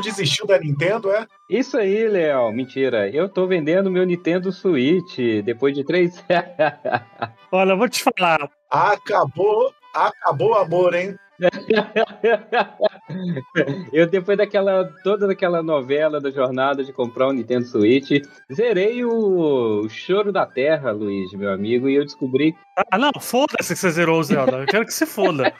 Desistiu da Nintendo, é? Isso aí, Léo. Mentira. Eu tô vendendo meu Nintendo Switch depois de três. Olha, eu vou te falar. Acabou, acabou o amor, hein? eu, depois daquela toda daquela novela da jornada de comprar um Nintendo Switch, zerei o Choro da Terra, Luiz, meu amigo, e eu descobri. Ah, não, foda-se que você zerou o Zelda. Eu quero que se foda.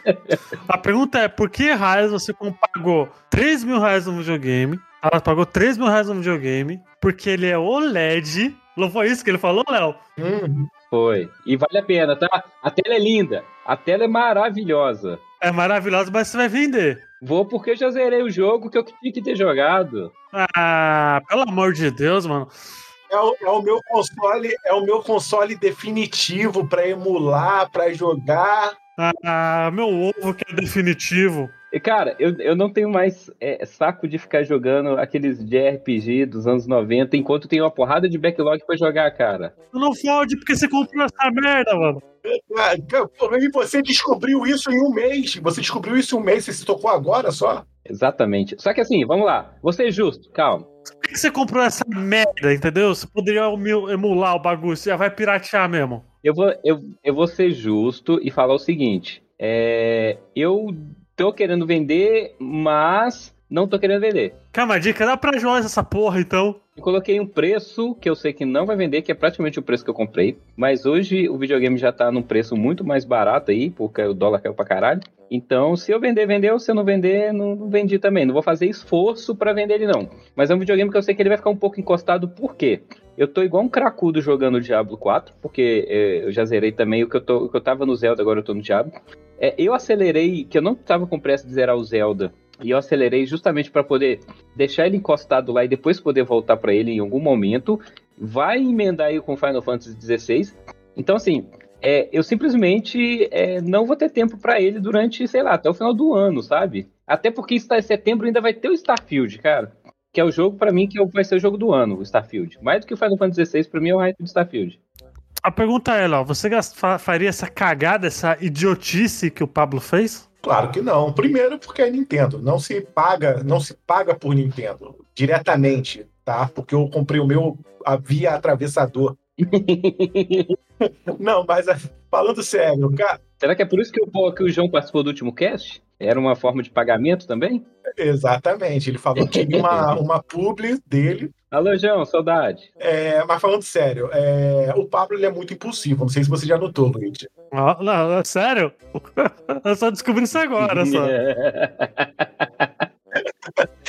A pergunta é: por que raios você pagou 3 mil reais no videogame? Ela pagou 3 mil reais no videogame, porque ele é OLED. Não foi isso que ele falou, Léo? Uhum. Foi. E vale a pena, tá? A tela é linda. A tela é maravilhosa. É maravilhosa, mas você vai vender. Vou porque eu já zerei o jogo que eu tinha que ter jogado. Ah, pelo amor de Deus, mano. É o, é o meu console, é o meu console definitivo para emular, para jogar. Ah, meu ovo que é definitivo. E, cara, eu, eu não tenho mais é, saco de ficar jogando aqueles JRPG dos anos 90 enquanto tem uma porrada de backlog pra jogar, cara. Não fode porque você comprou essa merda, mano. Ah, e você descobriu isso em um mês. Você descobriu isso em um mês, você se tocou agora só? Exatamente. Só que assim, vamos lá. Você é justo, calma. Por que você comprou essa merda, entendeu? Você poderia emular o bagulho, você já vai piratear mesmo. Eu vou, eu, eu vou ser justo e falar o seguinte. É, eu tô querendo vender, mas não tô querendo vender. Calma, dica, dá pra jogar essa porra então. Coloquei um preço que eu sei que não vai vender, que é praticamente o preço que eu comprei. Mas hoje o videogame já tá num preço muito mais barato aí, porque o dólar caiu pra caralho. Então, se eu vender, vendeu. Se eu não vender, não, não vendi também. Não vou fazer esforço para vender ele, não. Mas é um videogame que eu sei que ele vai ficar um pouco encostado, por quê? Eu tô igual um cracudo jogando o Diablo 4, porque é, eu já zerei também o que eu, tô, o que eu tava no Zelda, agora eu tô no Diablo. É, eu acelerei, que eu não tava com pressa de zerar o Zelda, e eu acelerei justamente para poder deixar ele encostado lá e depois poder voltar para ele em algum momento. Vai emendar aí com Final Fantasy XVI. Então, assim, é, eu simplesmente é, não vou ter tempo para ele durante, sei lá, até o final do ano, sabe? Até porque em setembro ainda vai ter o Starfield, cara. Que é o jogo, para mim, que é vai ser o jogo do ano, o Starfield. Mais do que o Final Fantasy XVI, pra mim é o hype do Starfield. A pergunta é, Léo, você faria essa cagada, essa idiotice que o Pablo fez? Claro que não. Primeiro porque é Nintendo, não se paga, não se paga por Nintendo diretamente, tá? Porque eu comprei o meu via atravessador. não, mas falando sério, cara. Será que é por isso que o, que o João participou do último cast? Era uma forma de pagamento também? Exatamente. Ele falou que tinha uma, uma publi dele. Alô, João, saudade. É, mas falando sério, é, o Pablo ele é muito impulsivo. Não sei se você já notou, Luigi. Ah, não, é sério? Eu só descobri isso agora, só.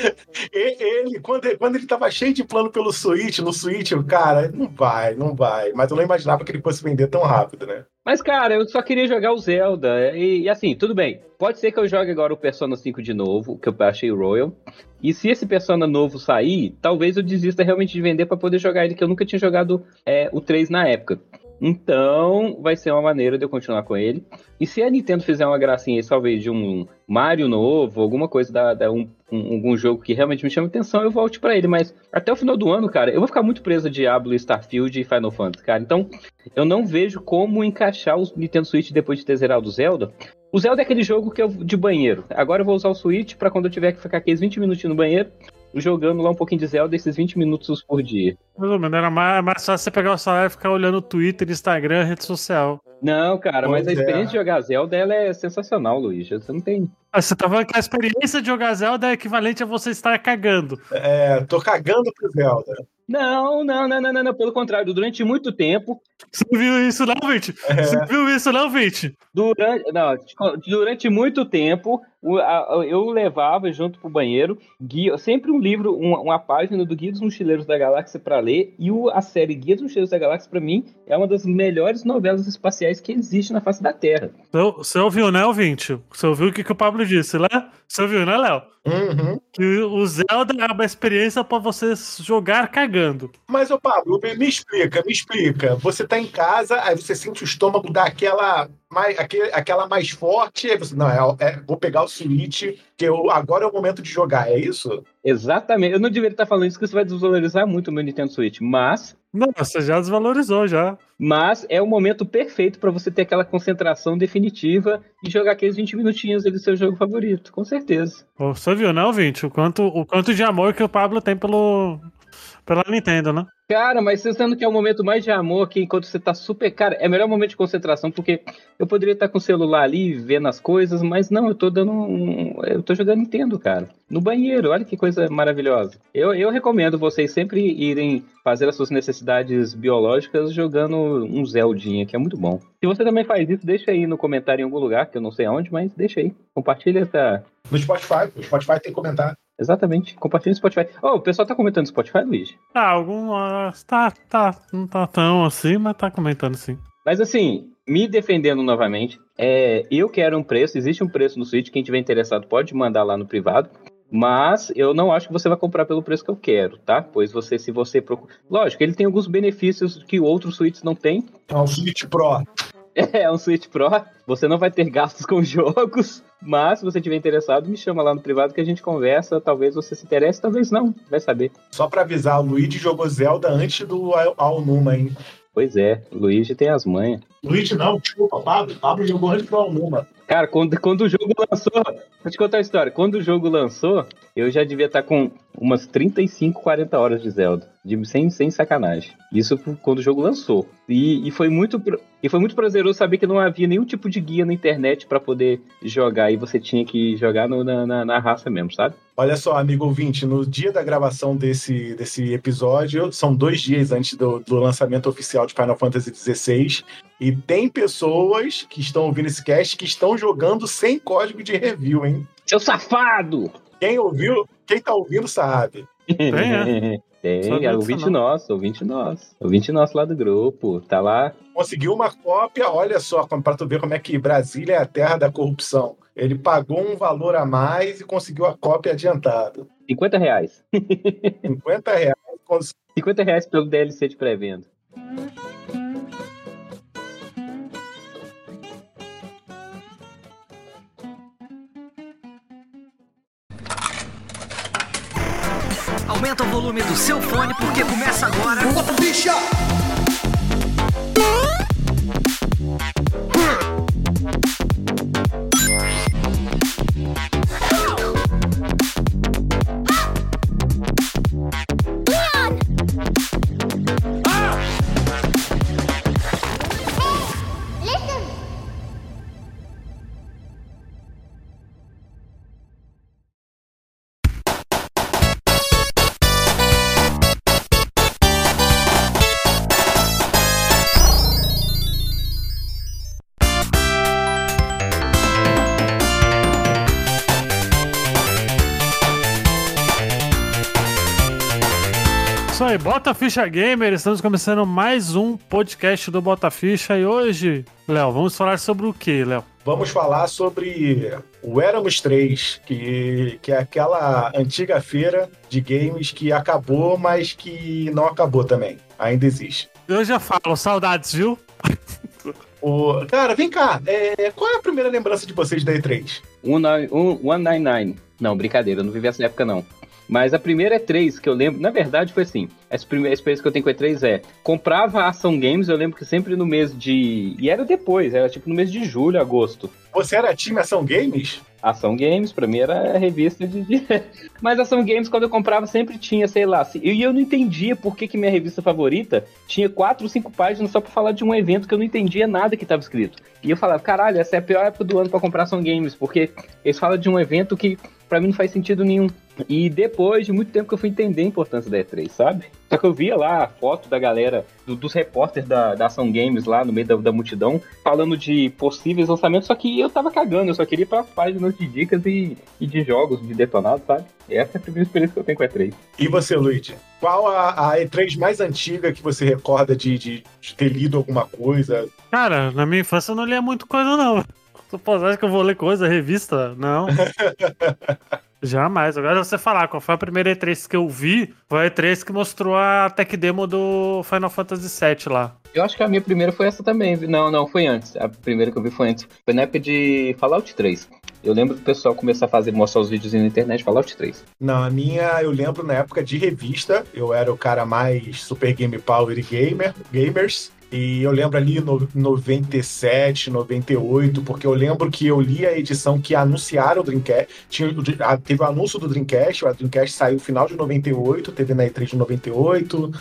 ele, quando, ele, quando ele tava cheio de plano pelo Switch, no Switch, o cara, não vai, não vai. Mas eu não imaginava que ele fosse vender tão rápido, né? Mas, cara, eu só queria jogar o Zelda. E, e, assim, tudo bem. Pode ser que eu jogue agora o Persona 5 de novo, que eu achei Royal. E se esse Persona novo sair, talvez eu desista realmente de vender para poder jogar ele, que eu nunca tinha jogado é, o 3 na época. Então, vai ser uma maneira de eu continuar com ele. E se a Nintendo fizer uma gracinha, talvez de um Mario novo, alguma coisa da, da um, um, algum jogo que realmente me chama atenção, eu volte para ele. Mas até o final do ano, cara, eu vou ficar muito preso a Diablo, Starfield e Final Fantasy, cara. Então, eu não vejo como encaixar o Nintendo Switch depois de ter zerado o Zelda. O Zelda é aquele jogo que eu de banheiro. Agora eu vou usar o Switch para quando eu tiver que ficar aqueles 20 minutinhos no banheiro, jogando lá um pouquinho de Zelda esses 20 minutos por dia. Ou menos, era mais, mais fácil você pegar o celular e ficar olhando o Twitter, Instagram, rede social. Não, cara, pois mas a experiência é. de jogar Zelda ela é sensacional, Luiz. Você não tem. Ah, você tá falando que a experiência de jogar Zelda é equivalente a você estar cagando. É, tô cagando pro Zelda. Não, não, não, não, não, pelo contrário, durante muito tempo. Você viu isso não, Vinte? É. Você viu isso não, Vinte? Durante, não, durante muito tempo, eu levava junto pro banheiro guia, sempre um livro, uma, uma página do Guia dos Mochileiros da Galáxia para ler, e o, a série Guia dos Mochileiros da Galáxia, para mim, é uma das melhores novelas espaciais que existe na face da Terra. Você ouviu, né, ouvinte? Você ouviu o que, que o Pablo disse, né? Você ouviu, né, Léo? Uhum. Que o Zelda é uma experiência para você jogar cagando. Mas, ô Pablo, me, me, explica, me explica. Você tá em casa, aí você sente o estômago dar aquela mais, aquele, aquela mais forte, aí você, não, é, é, vou pegar o Switch, que eu, agora é o momento de jogar, é isso? Exatamente. Eu não deveria estar falando isso, porque isso vai desvalorizar muito o meu Nintendo Switch, mas Não, você já desvalorizou já. Mas é o momento perfeito para você ter aquela concentração definitiva e jogar aqueles 20 minutinhos ali do seu jogo favorito, com certeza. Você viu, não, Vinte? O quanto, o quanto de amor que o Pablo tem pelo, pela Nintendo, né? Cara, mas sendo que é o momento mais de amor aqui, enquanto você tá super. Cara, é o melhor momento de concentração, porque eu poderia estar com o celular ali, vendo as coisas, mas não, eu tô dando um. Eu tô jogando Nintendo, cara. No banheiro, olha que coisa maravilhosa. Eu, eu recomendo vocês sempre irem fazer as suas necessidades biológicas jogando um Zeldinha, que é muito bom. Se você também faz isso, deixa aí no comentário em algum lugar, que eu não sei aonde, mas deixa aí. Compartilha essa. No Spotify, o Spotify tem comentário. Exatamente. Compartilha no Spotify. Oh, o pessoal tá comentando no Spotify, Luiz? Ah, algum. ah, Tá, tá. Não tá tão assim, mas tá comentando sim. Mas assim, me defendendo novamente, é, eu quero um preço, existe um preço no Switch, quem tiver interessado pode mandar lá no privado. Mas eu não acho que você vai comprar pelo preço que eu quero, tá? Pois você, se você procura. Lógico, ele tem alguns benefícios que outros Switches não têm. É um Switch Pro. É um Switch Pro. Você não vai ter gastos com jogos. Mas se você tiver interessado, me chama lá no privado que a gente conversa. Talvez você se interesse, talvez não. Vai saber. Só pra avisar, o Luigi jogou Zelda antes do Al- Alnuma, hein? Pois é, o Luigi tem as manhas. Luigi não, desculpa, Pablo. Pablo jogou antes do Alnuma. Cara, quando, quando o jogo lançou. Vou te contar a história. Quando o jogo lançou, eu já devia estar com umas 35, 40 horas de Zelda. De, sem, sem sacanagem. Isso quando o jogo lançou. E, e, foi muito, e foi muito prazeroso saber que não havia nenhum tipo de guia na internet pra poder jogar. E você tinha que jogar no- na, na, na raça mesmo, sabe? Olha só, amigo ouvinte, no dia da gravação desse, desse episódio, são dois dias antes do, do lançamento oficial de Final Fantasy XVI, e tem pessoas que estão ouvindo esse cast que estão jogando sem código de review, hein? Seu safado! Quem ouviu, quem tá ouvindo sabe. Tem, é? Tem, é disso ouvinte não. nosso, ouvinte nosso. Ouvinte nosso lá do grupo. Tá lá. Conseguiu uma cópia, olha só, para tu ver como é que Brasília é a terra da corrupção. Ele pagou um valor a mais e conseguiu a cópia adiantada. 50 reais. 50 reais. cons- 50 reais pelo DLC de pré-venda. Aumenta o volume do seu fone porque começa agora. Isso aí, Bota Ficha Gamer, estamos começando mais um podcast do Bota Ficha e hoje, Léo, vamos falar sobre o que, Léo? Vamos falar sobre o Éramos 3, que, que é aquela antiga feira de games que acabou, mas que não acabou também. Ainda existe. Eu já falo, saudades, viu? O... Cara, vem cá. é, Qual é a primeira lembrança de vocês da E3? Um, nine- um, 199. Não, brincadeira, eu não vivi essa época não. Mas a primeira é 3 que eu lembro, na verdade foi assim. Essa primeira experiência que eu tenho com a E3 é, comprava ação games, eu lembro que sempre no mês de, e era depois, era tipo no mês de julho, agosto. Você era time Ação Games? Ação Games, pra mim era a revista de. Mas Ação Games, quando eu comprava, sempre tinha, sei lá. se- E eu não entendia por que, que minha revista favorita tinha quatro, cinco páginas só pra falar de um evento que eu não entendia nada que tava escrito. E eu falava, caralho, essa é a pior época do ano pra comprar Ação Games, porque eles falam de um evento que pra mim não faz sentido nenhum. E depois de muito tempo que eu fui entender a importância da E3, sabe? Só que eu via lá a foto da galera, do- dos repórteres da, da Ação Games lá no meio da, da multidão, falando de possíveis lançamentos, só que eu tava cagando, eu só queria ir pras páginas de dicas e, e de jogos, de detonado, sabe? Essa é a primeira experiência que eu tenho com a E3. E você, Luigi? Qual a, a E3 mais antiga que você recorda de, de- de ter lido alguma coisa? Cara, na minha infância eu não lia muito coisa, não. Tu acha que eu vou ler coisa, revista? Não. Jamais. Agora você falar qual foi a primeira E3 que eu vi, foi a E3 que mostrou a tech demo do Final Fantasy VII lá. Eu acho que a minha primeira foi essa também. Não, não, foi antes. A primeira que eu vi foi antes. Foi na época de Fallout 3. Eu lembro do pessoal começar a fazer, mostrar os vídeos na internet Fallout 3. Não, a minha, eu lembro na época de revista, eu era o cara mais Super Game Power e gamer, gamers. E eu lembro ali no 97, 98, porque eu lembro que eu li a edição que anunciaram o Dreamcast. Tinha, teve o anúncio do Dreamcast, o Dreamcast saiu no final de 98, teve na E3 de 98.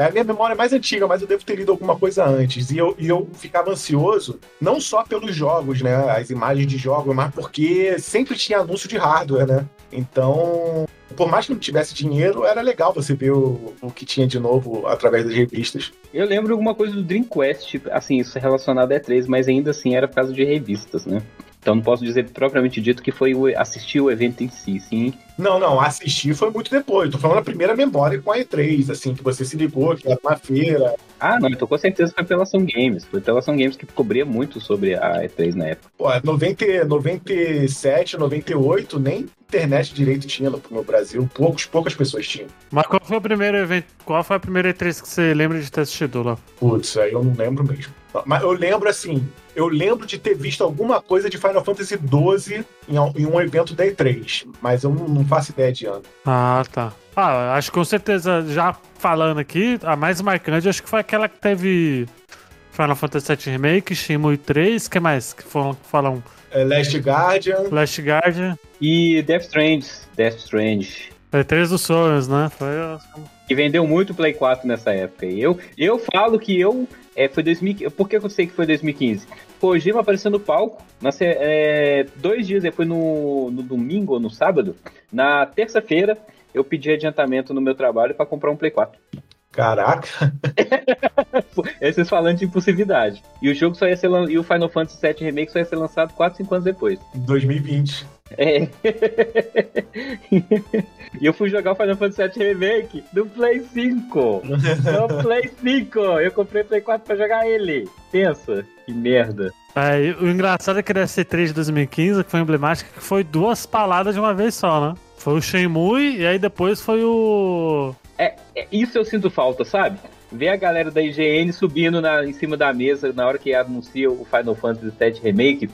É a minha memória é mais antiga, mas eu devo ter lido alguma coisa antes. E eu, e eu ficava ansioso, não só pelos jogos, né? As imagens de jogos, mas porque sempre tinha anúncio de hardware, né? Então, por mais que não tivesse dinheiro, era legal você ver o, o que tinha de novo através das revistas. Eu lembro alguma coisa do Dreamcast, assim, isso é relacionado a E3, mas ainda assim era por causa de revistas, né? Então não posso dizer propriamente dito que foi assistir o evento em si, sim. Não, não, assistir foi muito depois. Tô falando a primeira memória com a E3, assim, que você se ligou, que era uma feira. Ah, não, então com certeza foi pela Ação Games. Foi pela Ação Games que cobria muito sobre a E3 na época. Pô, 90, 97, 98, nem internet direito tinha no, no Brasil. Poucos, poucas pessoas tinham. Mas qual foi o primeiro evento? Qual foi a primeira E3 que você lembra de ter assistido lá? Putz, aí eu não lembro mesmo. Mas eu lembro assim, eu lembro de ter visto alguma coisa de Final Fantasy XII em, em um evento da E3, mas eu não, não, faço ideia de ano. Ah, tá. Ah, acho que com certeza, já falando aqui, a mais marcante acho que foi aquela que teve Final Fantasy VII Remake, Shenmue 3, que mais que falam? falam é Last Guardian. Last Guardian. E Death Strange. Death Strange. Foi 3 dos sonhos, né? Foi. Que vendeu muito Play 4 nessa época. E eu, eu falo que eu. É, foi 2015. Por que eu sei que foi 2015? Kojima apareceu no palco. Na, é, dois dias, foi no, no domingo ou no sábado. Na terça-feira, eu pedi adiantamento no meu trabalho para comprar um Play 4. Caraca! Esses falando de impulsividade. E o jogo só ia ser e o Final Fantasy VII Remake só ia ser lançado 4, 5 anos depois. 2020. É. e eu fui jogar o Final Fantasy VII Remake no Play 5. No Play 5. Eu comprei o Play 4 pra jogar ele. Pensa, que merda. É, o engraçado é que da C3 de 2015, que foi emblemática, que foi duas palavras de uma vez só, né? Foi o Shenmue e aí depois foi o. É, é, isso eu sinto falta, sabe? Ver a galera da IGN subindo na, em cima da mesa na hora que anuncia o Final Fantasy VII Remake,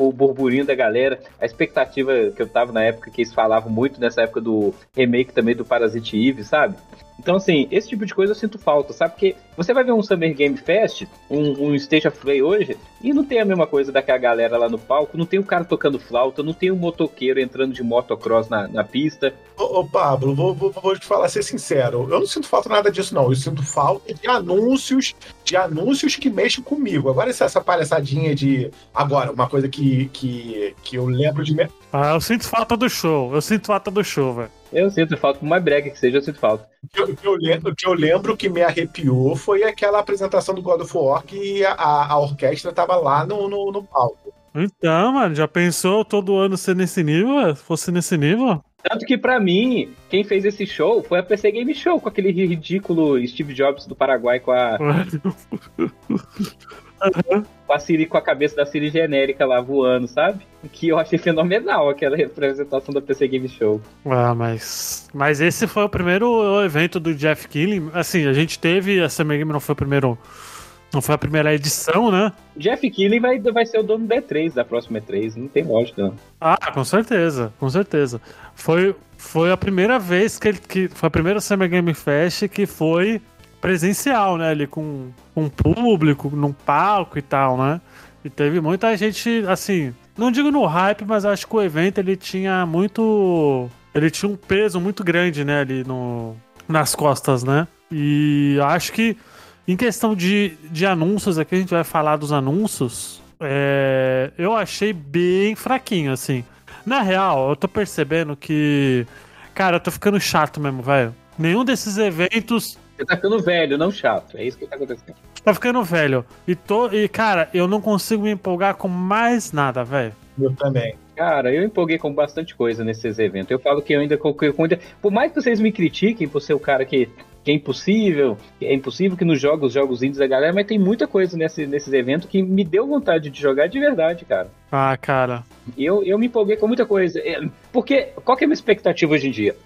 o burburinho da galera, a expectativa que eu tava na época, que eles falavam muito nessa época do remake também do Parasite Eve, sabe? Então, assim, esse tipo de coisa eu sinto falta, sabe? Porque você vai ver um Summer Game Fest, um, um Stage of Play hoje, e não tem a mesma coisa daquela galera lá no palco, não tem o cara tocando flauta, não tem um motoqueiro entrando de motocross na, na pista. Ô, ô Pablo, vou, vou, vou, te falar, ser sincero, eu não sinto falta nada disso, não. Eu sinto falta de anúncios, de anúncios que mexem comigo. Agora, essa, essa palhaçadinha de. Agora, uma coisa que, que, que eu lembro de. Ah, eu sinto falta do show, eu sinto falta do show, velho. Eu sinto falta, por mais brega que seja, eu sinto falta. O que eu, eu, lembro, que eu lembro que me arrepiou foi aquela apresentação do God of War que a, a orquestra tava lá no, no, no, palco. Então, mano, já pensou todo ano ser nesse nível? Fosse nesse nível? Tanto que, para mim, quem fez esse show foi a PC Game Show, com aquele ridículo Steve Jobs do Paraguai com a. Uhum. Com a Siri com a cabeça da Siri genérica lá voando, sabe? Que eu achei fenomenal aquela representação da PC Game Show. Ah, mas. Mas esse foi o primeiro evento do Jeff Keighley. Assim, a gente teve. A Summer Game não foi o primeiro. Não foi a primeira edição, né? Jeff Keighley vai, vai ser o dono da E3, da próxima E3. Não tem lógica, não. Ah, com certeza, com certeza. Foi, foi a primeira vez que ele. Que, foi a primeira Summer Game Fest que foi presencial, né? Ali com um público, num palco e tal, né? E teve muita gente, assim, não digo no hype, mas acho que o evento ele tinha muito. Ele tinha um peso muito grande, né, ali no, nas costas, né? E acho que em questão de, de anúncios, aqui a gente vai falar dos anúncios. É, eu achei bem fraquinho, assim. Na real, eu tô percebendo que. Cara, eu tô ficando chato mesmo, velho. Nenhum desses eventos você tá ficando velho, não chato. É isso que tá acontecendo. Tá ficando velho. E, tô, e cara, eu não consigo me empolgar com mais nada, velho. Eu também. Cara, eu empolguei com bastante coisa nesses eventos. Eu falo que eu ainda, eu ainda. Por mais que vocês me critiquem por ser o cara que que é impossível, que é impossível que nos jogos, jogos indies da galera, mas tem muita coisa nesse, nesses eventos que me deu vontade de jogar de verdade, cara. Ah, cara. Eu, eu me empolguei com muita coisa. É, Porque, qual que é a minha expectativa hoje em dia?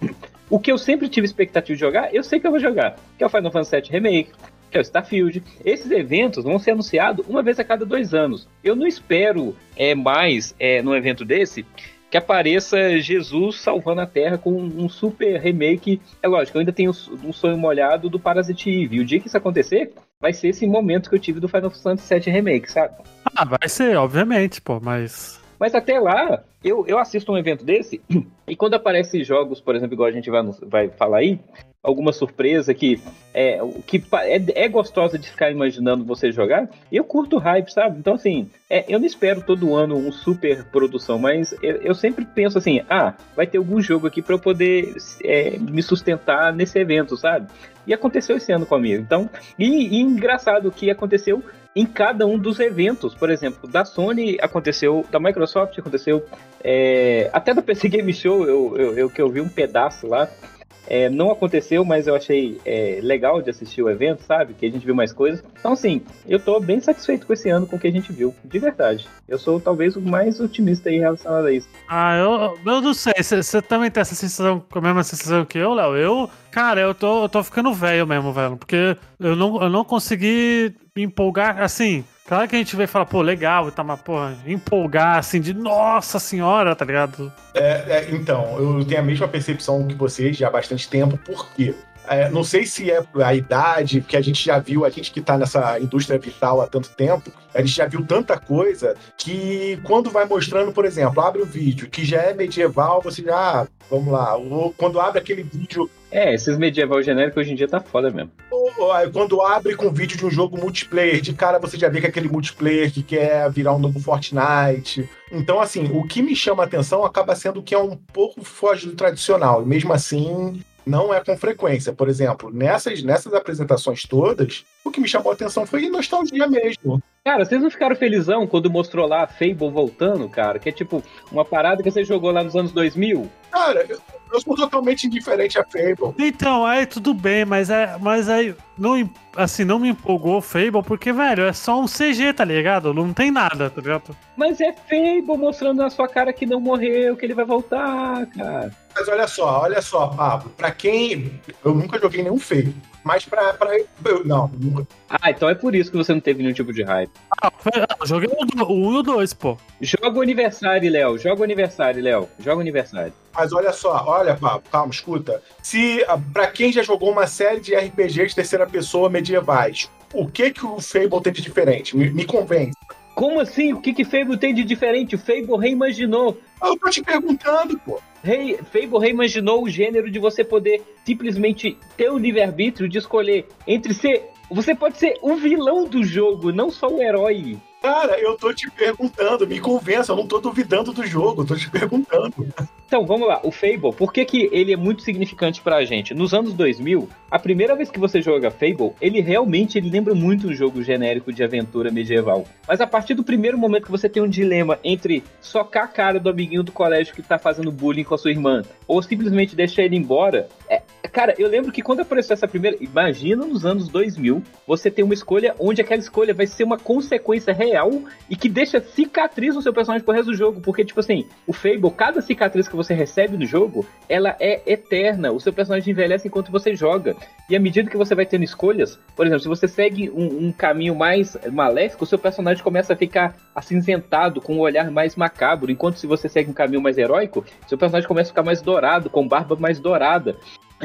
O que eu sempre tive expectativa de jogar, eu sei que eu vou jogar. Que é o Final Fantasy VII Remake, que é o Starfield. Esses eventos vão ser anunciados uma vez a cada dois anos. Eu não espero é, mais é, num evento desse que apareça Jesus salvando a Terra com um super remake. É lógico, eu ainda tenho um sonho molhado do Parasite Eve. E o dia que isso acontecer, vai ser esse momento que eu tive do Final Fantasy VII Remake, sabe? Ah, vai ser, obviamente, pô, mas. Mas até lá, eu, eu assisto um evento desse, e quando aparecem jogos, por exemplo, igual a gente vai, vai falar aí, alguma surpresa que é, que é, é gostosa de ficar imaginando você jogar, eu curto hype, sabe? Então, assim, é, eu não espero todo ano um super produção, mas eu, eu sempre penso assim, ah, vai ter algum jogo aqui para eu poder é, me sustentar nesse evento, sabe? E aconteceu esse ano comigo. Então, e, e engraçado que aconteceu em cada um dos eventos. Por exemplo, da Sony aconteceu, da Microsoft aconteceu, é, até da PC Game Show eu, eu, eu que eu vi um pedaço lá. É, não aconteceu, mas eu achei é, legal de assistir o evento, sabe? Que a gente viu mais coisas. Então, assim, eu tô bem satisfeito com esse ano, com o que a gente viu. De verdade. Eu sou talvez o mais otimista aí relacionado a isso. Ah, eu, eu não sei. Você também tem essa sensação, com a mesma sensação que eu, Léo? Eu, cara, eu tô, eu tô ficando velho mesmo, velho. Porque eu não, eu não consegui empolgar, assim. Claro que a gente vê e fala, pô, legal, tá, mas, porra, empolgar, assim, de nossa senhora, tá ligado? É, então, eu tenho a mesma percepção que vocês já há bastante tempo, por quê? É, não sei se é a idade, porque a gente já viu, a gente que está nessa indústria vital há tanto tempo, a gente já viu tanta coisa que quando vai mostrando, por exemplo, abre o vídeo que já é medieval, você já, ah, vamos lá, ou quando abre aquele vídeo, É, esses medieval genéricos hoje em dia tá foda mesmo. Quando abre com vídeo de um jogo multiplayer, de cara você já vê que é aquele multiplayer que quer virar um novo Fortnite. Então, assim, o que me chama a atenção acaba sendo que é um pouco foge do tradicional, e mesmo assim não é com frequência. Por exemplo, nessas, nessas apresentações todas, o que me chamou a atenção foi nostalgia mesmo. Cara, vocês não ficaram felizão quando mostrou lá a Fable voltando, cara? Que é tipo uma parada que você jogou lá nos anos 2000? Cara, eu, eu sou totalmente indiferente a Fable. Então, aí tudo bem, mas é, mas aí não, assim, não me empolgou o Fable porque, velho, é só um CG, tá ligado? Não tem nada, tá ligado? Mas é Fable mostrando na sua cara que não morreu, que ele vai voltar, cara. Mas olha só, olha só, Pablo, pra quem. Eu nunca joguei nenhum Fable. Mas pra. pra eu, não, nunca. Ah, então é por isso que você não teve nenhum tipo de hype. Ah, foi- ah, eu joguei o 1 e o 2, pô. Joga o aniversário, Léo. Joga o aniversário, Léo. Joga o aniversário. Mas olha só, olha, Pablo, calma, escuta. Se, ah, pra quem já jogou uma série de RPGs de terceira pessoa medievais, o que que o Fable tem de diferente? Me, me convence. Como assim? O que que Fable tem de diferente? O Fable reimaginou. Eu tô te perguntando, pô. Rei, Fable reimaginou o gênero de você poder simplesmente ter o livre-arbítrio de escolher entre ser. Você pode ser o vilão do jogo, não só o herói. Cara, eu tô te perguntando, me convença, eu não tô duvidando do jogo, eu tô te perguntando. Então, vamos lá. O Fable, por que, que ele é muito significante pra gente? Nos anos 2000, a primeira vez que você joga Fable, ele realmente ele lembra muito um jogo genérico de aventura medieval. Mas a partir do primeiro momento que você tem um dilema entre socar a cara do amiguinho do colégio que tá fazendo bullying com a sua irmã, ou simplesmente deixar ele embora, é, Cara, eu lembro que quando apareceu essa primeira. Imagina nos anos 2000 você ter uma escolha onde aquela escolha vai ser uma consequência real e que deixa cicatriz no seu personagem pro resto do jogo. Porque, tipo assim, o Fable, cada cicatriz que você recebe no jogo, ela é eterna. O seu personagem envelhece enquanto você joga. E à medida que você vai tendo escolhas, por exemplo, se você segue um, um caminho mais maléfico, o seu personagem começa a ficar acinzentado, com um olhar mais macabro. Enquanto se você segue um caminho mais heróico, seu personagem começa a ficar mais dourado, com barba mais dourada.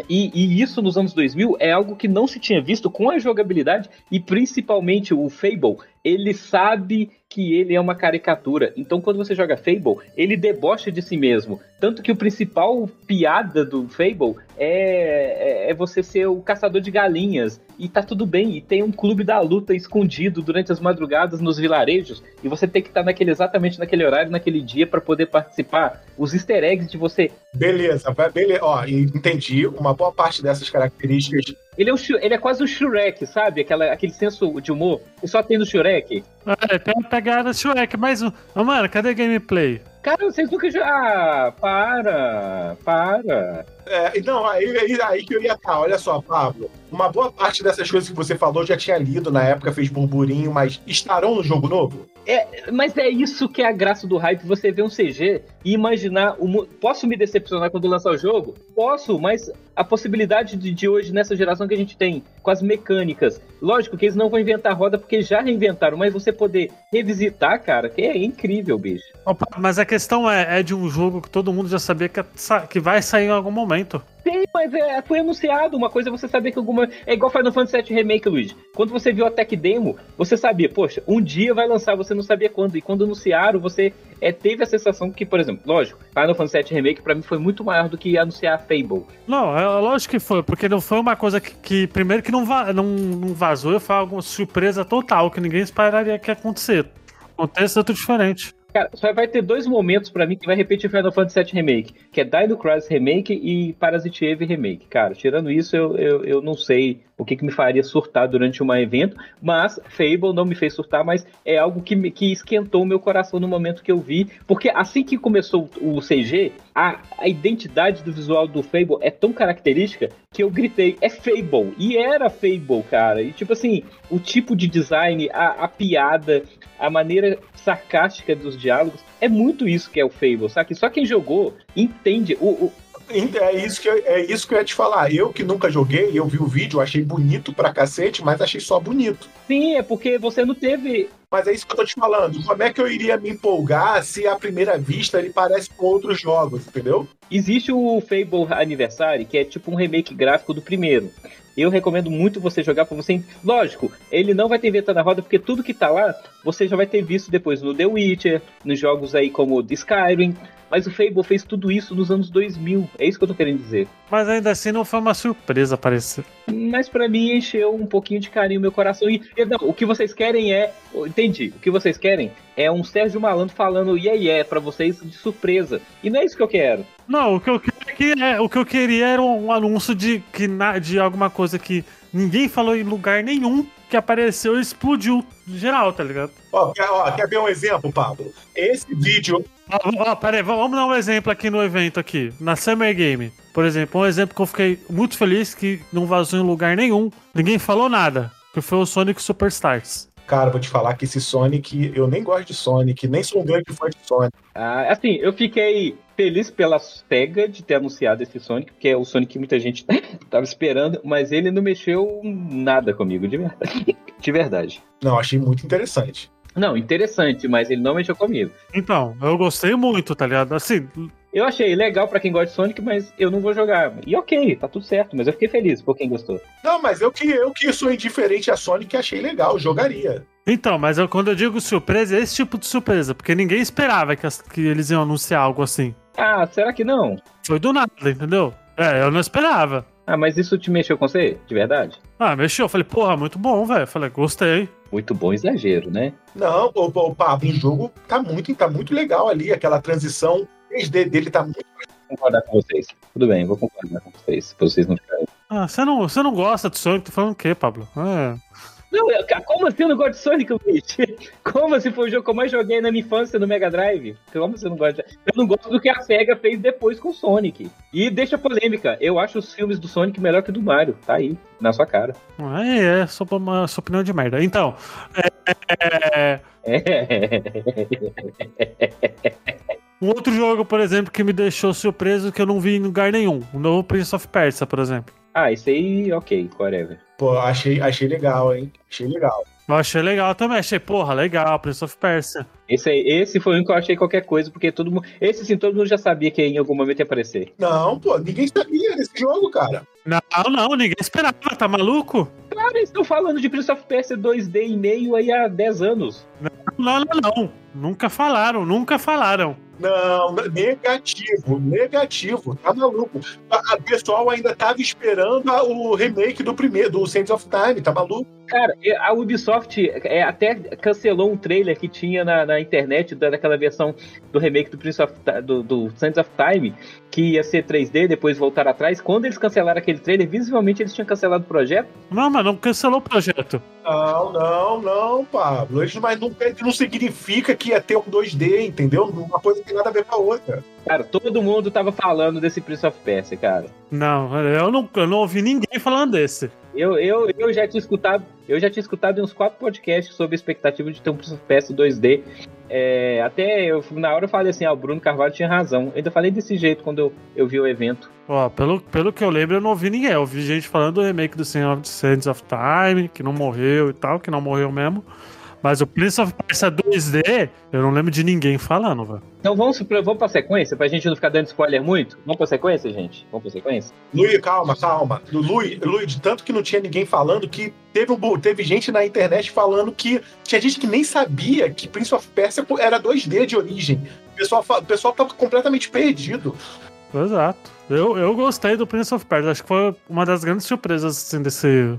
E, e, isso nos anos 2000 é algo que não se tinha visto com a jogabilidade e principalmente o Fable. Ele sabe que ele é uma caricatura. Então, quando você joga Fable, ele debocha de si mesmo. Tanto que o principal piada do Fable é, é, é você ser o caçador de galinhas. E tá tudo bem. E tem um clube da luta escondido durante as madrugadas nos vilarejos. E você tem que estar naquele, exatamente naquele horário, naquele dia, para poder participar. Os easter eggs de você. Beleza, beleza. Ó, entendi. Uma boa parte dessas características ele é, um, ele é quase um Shrek, sabe? Aquela, aquele senso de humor que só tem no Shrek. É, tem uma pegada Shrek, mas, oh, mano, cadê gameplay? Cara, vocês nunca já. Ah, para! Para! É, não, aí, aí, aí que eu ia estar. Olha só, Pablo. Uma boa parte dessas coisas que você falou eu já tinha lido na época, fez burburinho, mas estarão no jogo novo? É, mas é isso que é a graça do hype, você ver um CG e imaginar. O, posso me decepcionar quando lançar o jogo? Posso, mas a possibilidade de, de hoje, nessa geração que a gente tem, com as mecânicas. Lógico que eles não vão inventar roda porque já reinventaram, mas você poder revisitar, cara, que é incrível, bicho. Opa, Mas a questão é, é de um jogo que todo mundo já sabia que, que vai sair em algum momento. Sim, mas é, foi anunciado. Uma coisa você saber que alguma. É igual Final Fantasy VII Remake, Luigi. Quando você viu a tech demo, você sabia, poxa, um dia vai lançar, você não sabia quando. E quando anunciaram, você é, teve a sensação que, por exemplo, lógico, Final Fantasy VII Remake pra mim foi muito maior do que anunciar Fable. Não, é lógico que foi, porque não foi uma coisa que, que primeiro que não, va- não, não vazou, foi alguma surpresa total, que ninguém esperaria que ia acontecer. Acontece outro diferente. Cara, só vai ter dois momentos pra mim que vai repetir Final Fantasy VII Remake, que é Dino Crisis Remake e Parasite Eve Remake. Cara, tirando isso, eu, eu, eu não sei o que, que me faria surtar durante um evento, mas Fable não me fez surtar, mas é algo que, que esquentou o meu coração no momento que eu vi, porque assim que começou o CG, a, a identidade do visual do Fable é tão característica que eu gritei, é Fable, e era Fable, cara, e tipo assim, o tipo de design, a, a piada, a maneira sarcástica dos diálogos, é muito isso que é o Fable, sabe? Só quem jogou entende. O, o- É isso, que eu, é isso que eu ia te falar. Eu que nunca joguei, eu vi o vídeo, achei bonito pra cacete, mas achei só bonito. sim, é porque você não teve. Mas é isso que eu tô te falando. Como é que eu iria me empolgar se à primeira vista ele parece com outros jogos, entendeu? Existe o Fable Anniversary, que é tipo um remake gráfico do primeiro. Eu recomendo muito você jogar pra você. Lógico, ele não vai ter inventado na roda, porque tudo que tá lá você já vai ter visto depois no The Witcher, nos jogos aí como Skyrim. Mas o Fable fez tudo isso nos anos 2000. É isso que eu tô querendo dizer. Mas ainda assim não foi uma surpresa aparecer. Mas pra mim encheu um pouquinho de carinho meu coração. E, e não, o que vocês querem é. Entendi. O que vocês querem é um Sérgio Malandro falando yeah, yeah pra vocês de surpresa. E não é isso que eu quero. Não, o que eu queria, é, o que eu queria era um, anúncio de, que, de alguma coisa que ninguém falou em lugar nenhum, que apareceu e explodiu geral, tá ligado? Ó, quer, ó, quer ver um exemplo, Pablo? Esse vídeo. Ó, ó, peraí, vamos dar um exemplo aqui no evento aqui, na Summer Game. Por exemplo, um exemplo que eu fiquei muito feliz que não vazou em lugar nenhum, ninguém falou nada, que foi o Sonic Superstars. Cara, vou te falar que esse Sonic, eu nem gosto de Sonic, nem sou um grande fã de Sonic. Ah, assim, eu fiquei feliz pela SEGA de ter anunciado esse Sonic, porque é o Sonic que muita gente tava esperando, mas ele não mexeu nada comigo, de verdade. De verdade. Não, achei muito interessante. Não, interessante, mas ele não mexeu comigo. Então, eu gostei muito, tá ligado? Assim, Eu achei legal pra quem gosta de Sonic, mas eu não vou jogar. E ok, tá tudo certo, mas eu fiquei feliz por quem gostou. Não, mas eu que, eu que sou indiferente a Sonic, achei legal, jogaria. Então, mas eu, quando eu digo surpresa, é esse tipo de surpresa, porque ninguém esperava que, as- que eles iam anunciar algo assim. Ah, será que não? Foi do nada, entendeu? É, eu não esperava. Ah, mas isso te mexeu com você? De verdade? Ah, mexeu. Eu falei, porra, muito bom, velho. Falei, gostei. Muito bom exagero, né? Não, o, o Pablo, o jogo tá muito, tá muito legal ali, aquela transição 3D dele tá muito. Vou concordar com vocês. Tudo bem, vou concordar com vocês, pra vocês não ficarem. Ah, você não, você não gosta de Sonic? Tô falando o quê, Pablo? É. Não, cara, como assim eu não gosto de Sonic, Luiz? Como se foi o jogo que eu mais joguei na minha infância no Mega Drive? Como você não gosta? de- Eu não gosto do que a SEGA fez depois com o Sonic. E deixa polêmica, eu acho os filmes do Sonic melhor que o do Mario. Tá aí, na sua cara. Aí é, sua, uma, sua opinião de merda. Então, é, É. um outro jogo, por exemplo, que me deixou surpreso que eu não vi em lugar nenhum. O novo Prince of Persia, por exemplo. Ah, isso aí, ok, whatever. Pô, achei, achei legal, hein? Achei legal. Eu achei legal também. Achei, porra, legal, Prince of Persia. Esse, aí, esse foi o único que eu achei qualquer coisa, porque todo mundo. Esse sim, todo mundo já sabia que em algum momento ia aparecer. Não, pô, ninguém sabia desse jogo, cara. Não, não, ninguém esperava, tá maluco? Claro, eles estão falando de Prince of Persia 2D e meio aí há 10 anos. Não, não, não. Nunca falaram, nunca falaram. Não, negativo, negativo, tá maluco. A pessoal ainda tava esperando o remake do primeiro, do Saints of Time, tá maluco? Cara, a Ubisoft é, até cancelou um trailer que tinha na, na internet da- daquela versão do remake do Prince of do, do Sands of Time, que ia ser 3D, depois voltar atrás. Quando eles cancelaram aquele trailer, visivelmente eles tinham cancelado o projeto. Não, mas não cancelou o projeto. Não, não, não, Pablo. Isso mas não, não significa que ia ter um 2D, entendeu? Uma coisa tem nada a ver com a outra. Cara, todo mundo tava falando desse Prince of Persia, cara. Não, eu não, eu não ouvi ninguém falando desse. Eu, eu, eu já tinha escutado, eu já tinha escutado em uns quatro podcasts sobre a expectativa de ter um Prince of Persia 2D. É, até eu, na hora eu falei assim, ah, o Bruno Carvalho tinha razão. Eu ainda falei desse jeito quando eu, eu vi o evento. Ó, pelo, pelo que eu lembro, eu não ouvi ninguém. Eu ouvi gente falando do remake do Senhor of Sands of Time, que não morreu e tal, que não morreu mesmo. Mas o Prince of Persia 2D, eu não lembro de ninguém falando, velho. Então vamos, pra- vamos pra sequência, pra gente não ficar dando spoiler muito? Vamos pra sequência, gente? Vamos pra sequência? Luiz, calma, calma. Luiz, Luiz, de tanto que não tinha ninguém falando que teve, um, teve gente na internet falando que tinha gente que nem sabia que Prince of Persia era 2D de origem. O pessoal, o pessoal tava completamente perdido. Exato. Eu, eu gostei do Prince of Persia. Acho que foi uma das grandes surpresas assim, desse,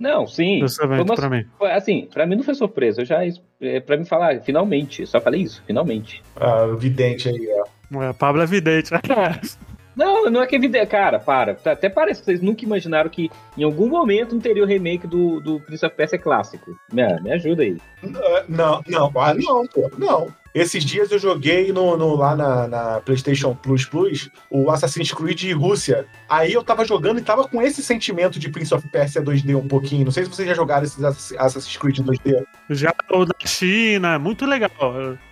Não, sim. Foi uma- pra mim. foi, Assim, pra mim não foi surpresa. Eu já. É, pra mim falar, finalmente. Só falei isso, finalmente. Ah, vidente aí, ó. É, Pablo é vidente. Não, não é que é evidente. Cara, para. Tá- Até parece que vocês nunca imaginaram que em algum momento não teria o remake do, do Prince of Persia clássico. Me, me ajuda aí. Ah, Não, não, ah, não, pô, não. Esses dias eu joguei no, no- lá na, na PlayStation Plus Plus o Assassin's Creed Rússia. Aí eu tava jogando e tava com esse sentimento de Prince of Persia 2D um pouquinho. Não sei se vocês já jogaram esses Assass- Assassin's Creed 2D. Já o da China, é muito legal.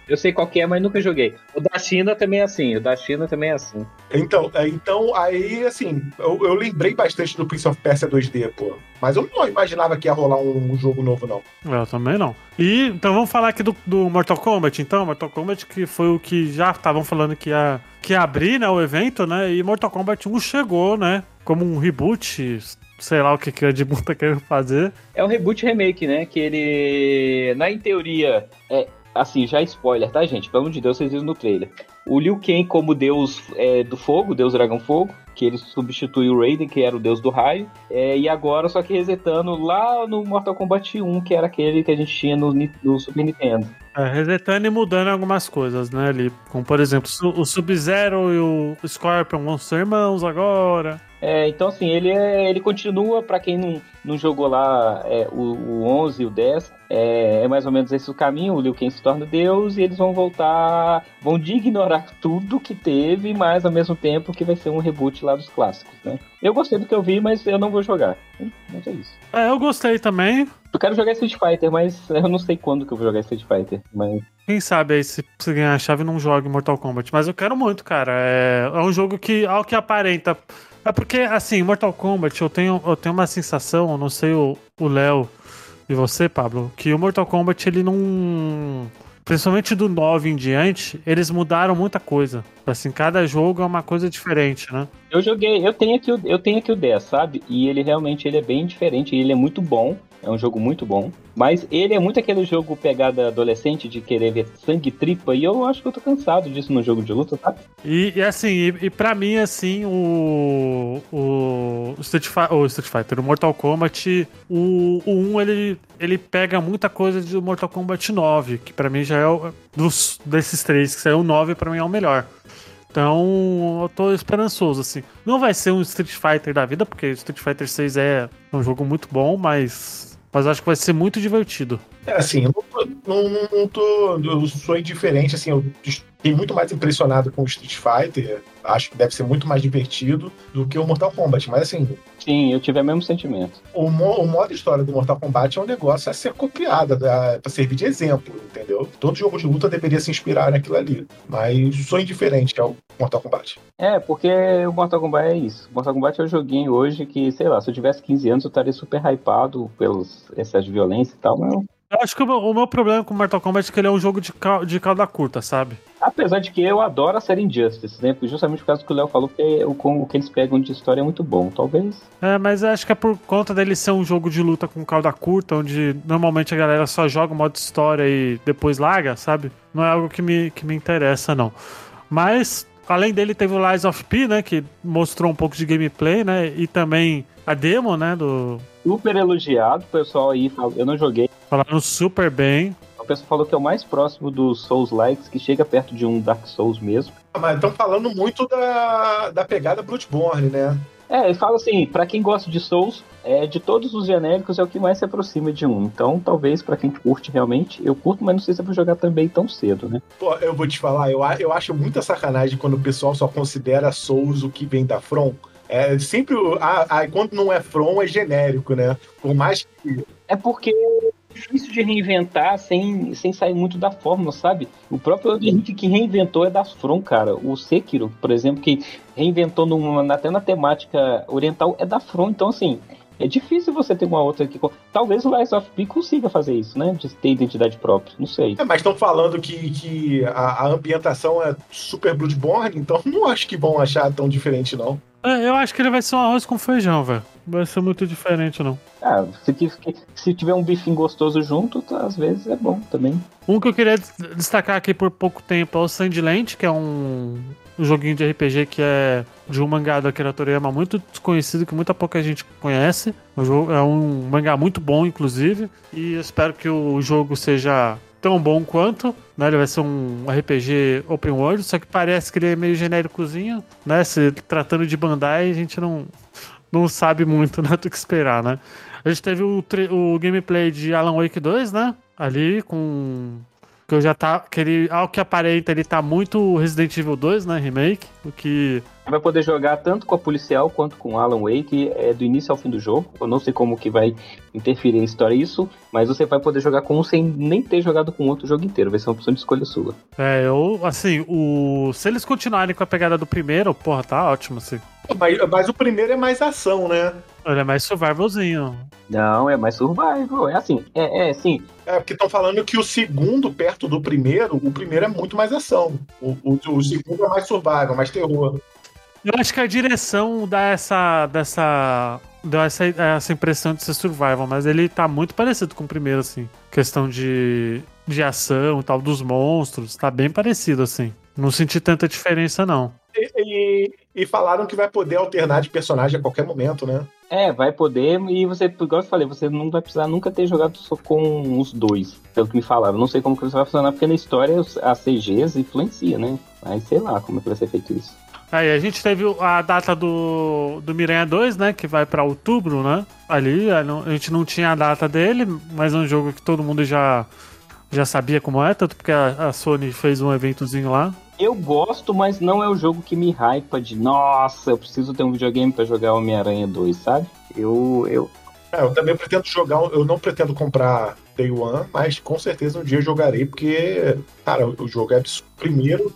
Eu sei qual que é, mas nunca joguei. O da China também é assim. O da China também é assim. Então, é, então aí, assim, eu, eu lembrei bastante do Prince of Persia 2D, pô. Mas eu não imaginava que ia rolar um, um jogo novo, não. Eu também não. E então vamos falar aqui do, do Mortal Kombat, então. Mortal Kombat que foi o que já estavam falando que ia, que ia abrir, né, o evento, né? E Mortal Kombat 1 chegou, né? Como um reboot, sei lá o que, que a Ed Boon tá querendo fazer. É um reboot remake, né? Que ele. Na em teoria. É, assim, já spoiler, tá, gente? Pelo amor de Deus, vocês viram no trailer. O Liu Kang como deus é, do fogo, deus dragão fogo, que ele substitui o Raiden, que era o deus do raio. É, e agora, só que resetando lá no Mortal Kombat 1, que era aquele que a gente tinha no, no Super Nintendo. É, resetando e mudando algumas coisas, né? Ali, como por exemplo, o Sub-Zero e o Scorpion vão ser irmãos agora. É, então, assim, ele, é, ele continua, pra quem não, não jogou lá é, o, o 11 e o 10, é, é mais ou menos esse o caminho, o Liu Kang se torna Deus e eles vão voltar, vão de ignorar tudo que teve, mas ao mesmo tempo que vai ser um reboot lá dos clássicos, né? Eu gostei do que eu vi, mas eu não vou jogar. Mas é isso. É, eu gostei também. Eu quero jogar Street Fighter, mas eu não sei quando que eu vou jogar Street Fighter, mas... Quem sabe aí se você ganhar a chave não jogue Mortal Kombat. Mas eu quero muito, cara. É, é um jogo que, ao que aparenta. É porque, assim, Mortal Kombat, eu tenho, eu tenho uma sensação, eu não sei o Léo e você, Pablo, que o Mortal Kombat ele não. Principalmente do 9 em diante, eles mudaram muita coisa. Assim, cada jogo é uma coisa diferente, né? Eu joguei, eu tenho aqui, eu tenho aqui o 10, sabe? E ele realmente ele é bem diferente, ele é muito bom, é um jogo muito bom, mas ele é muito aquele jogo pegada adolescente de querer ver sangue tripa, e eu acho que eu tô cansado disso no jogo de luta, sabe? E, e assim, e, e pra mim, assim, o, o, Street, Fi- o Street Fighter, o Mortal Kombat, o, o 1, ele, ele pega muita coisa do Mortal Kombat 9, que pra mim já é o, dos, desses três, que saiu o 9, pra mim é o melhor. Então, eu tô esperançoso, assim. Não vai ser um Street Fighter da vida, porque Street Fighter 6 é um jogo muito bom, mas, mas acho que vai ser muito divertido. É assim, eu não, não- não tô. Eu sou indiferente, assim, eu fiquei muito mais impressionado com o Street Fighter. Acho que deve ser muito mais divertido do que o Mortal Kombat. Mas assim, Sim, eu tive o mesmo sentimento. o, mo- o modo história do Mortal Kombat é um negócio a ser copiado, da- pra servir de exemplo, entendeu? Todo jogo de luta deveria se inspirar naquilo ali. Mas sou indiferente ao Mortal Kombat. É, porque o Mortal Kombat é isso. O Mortal Kombat é um joguinho hoje que, sei lá, se eu tivesse 15 anos eu estaria super hypado pelos excessos de violência e tal, mas eu- acho que o meu, o meu problema com o Mortal Kombat é que ele é um jogo de, cal- de cauda curta, sabe? Apesar de que eu adoro a série Injustice, né? Justamente por causa que o Léo falou que o, com- o que eles pegam de história é muito bom. Talvez. É, mas acho que é por conta dele ser um jogo de luta com cauda curta, onde normalmente a galera só joga o modo história e depois larga, sabe? Não é algo que me, que me interessa, não. Mas além dele teve o Lies of P, né, que mostrou um pouco de gameplay, né, e também a demo, né, do Super elogiado, o pessoal aí, eu não joguei, falaram super bem. O pessoal falou que é o mais próximo dos Souls Likes, que chega perto de um Dark Souls mesmo. Ah, Mas estão falando muito da, da pegada Bloodborne, né? É, ele fala assim, pra quem gosta de Souls, é, de todos os genéricos é o que mais se aproxima de um. Então, talvez pra quem curte realmente, eu curto, mas não sei se é pra jogar também tão cedo, né? Pô, eu vou te falar, eu, a- eu acho muita sacanagem quando o pessoal só considera Souls o que vem da From. É sempre. Ah, ah, quando não é From, é genérico, né? Por mais que. É porque difícil de reinventar sem, sem sair muito da fórmula, sabe? O próprio Ring que reinventou é da From, cara. O Sekiro, por exemplo, que reinventou numa, até na temática oriental, é da From. Então, assim, é difícil você ter uma outra que... Talvez o Lies of P consiga fazer isso, né? De ter identidade própria, não sei. É, mas estão falando que, que a, a ambientação é super Bloodborne, então não acho que vão achar tão diferente, não. É, eu acho que ele vai ser um arroz com feijão, velho. Não vai ser muito diferente, não. Ah, se, se tiver um bifinho gostoso junto, tá, às vezes é bom também. Um que eu queria des- destacar aqui por pouco tempo é o Sandland, que é um, um joguinho de RPG que é de um mangá do Akira Toriyama muito desconhecido, que muita pouca gente conhece. O jogo é um mangá muito bom, inclusive, e espero que o jogo seja tão bom quanto, né? Ele vai ser um RPG open world, só que parece que ele é meio genéricozinho, né? Se tratando de Bandai, a gente não, não sabe muito né, do que esperar, né? A gente teve o, o gameplay de Alan Wake 2, né? Ali com. Que eu já tá. Que ele, ao que aparenta, ele tá muito Resident Evil 2, né? Remake. O que. Você vai poder jogar tanto com a policial quanto com Alan Wake, é do início ao fim do jogo. Eu não sei como que vai interferir na história isso, mas você vai poder jogar com um sem nem ter jogado com outro jogo inteiro. Vai ser uma opção de escolha sua. É, eu. Assim, o. Se eles continuarem com a pegada do primeiro, porra, tá ótimo, assim. Mas, mas o primeiro é mais ação, né? Ele é mais survivalzinho. Não, é mais survival. É assim, é, é sim. É, porque estão falando que o segundo, perto do primeiro, o primeiro é muito mais ação. O, o, o segundo é mais survival, mais terror. Eu acho que a direção dá essa. dessa. dá essa, essa impressão de ser survival, mas ele tá muito parecido com o primeiro, assim. Questão de. de ação e tal, dos monstros, tá bem parecido, assim. Não senti tanta diferença, não. E, e- e falaram que vai poder alternar de personagem a qualquer momento, né? É, vai poder, e você, igual eu falei, você não vai precisar nunca ter jogado só com os dois, pelo que me falaram. Não sei como que isso vai funcionar, porque na história as CGs influencia, né? Mas sei lá como é que vai ser feito isso. Aí a gente teve a data do, do Miranha 2, né? Que vai pra outubro, né? Ali, a gente não tinha a data dele, mas é um jogo que todo mundo já, já sabia como é, tanto porque a, a Sony fez um eventozinho lá. Eu gosto, mas não é o jogo que me hypa de nossa, eu preciso ter um videogame pra jogar Homem-Aranha 2, sabe? Eu, eu, É, eu também pretendo jogar, eu não pretendo comprar Day One, mas com certeza um dia eu jogarei, porque, cara, o jogo é absurdo. Primeiro,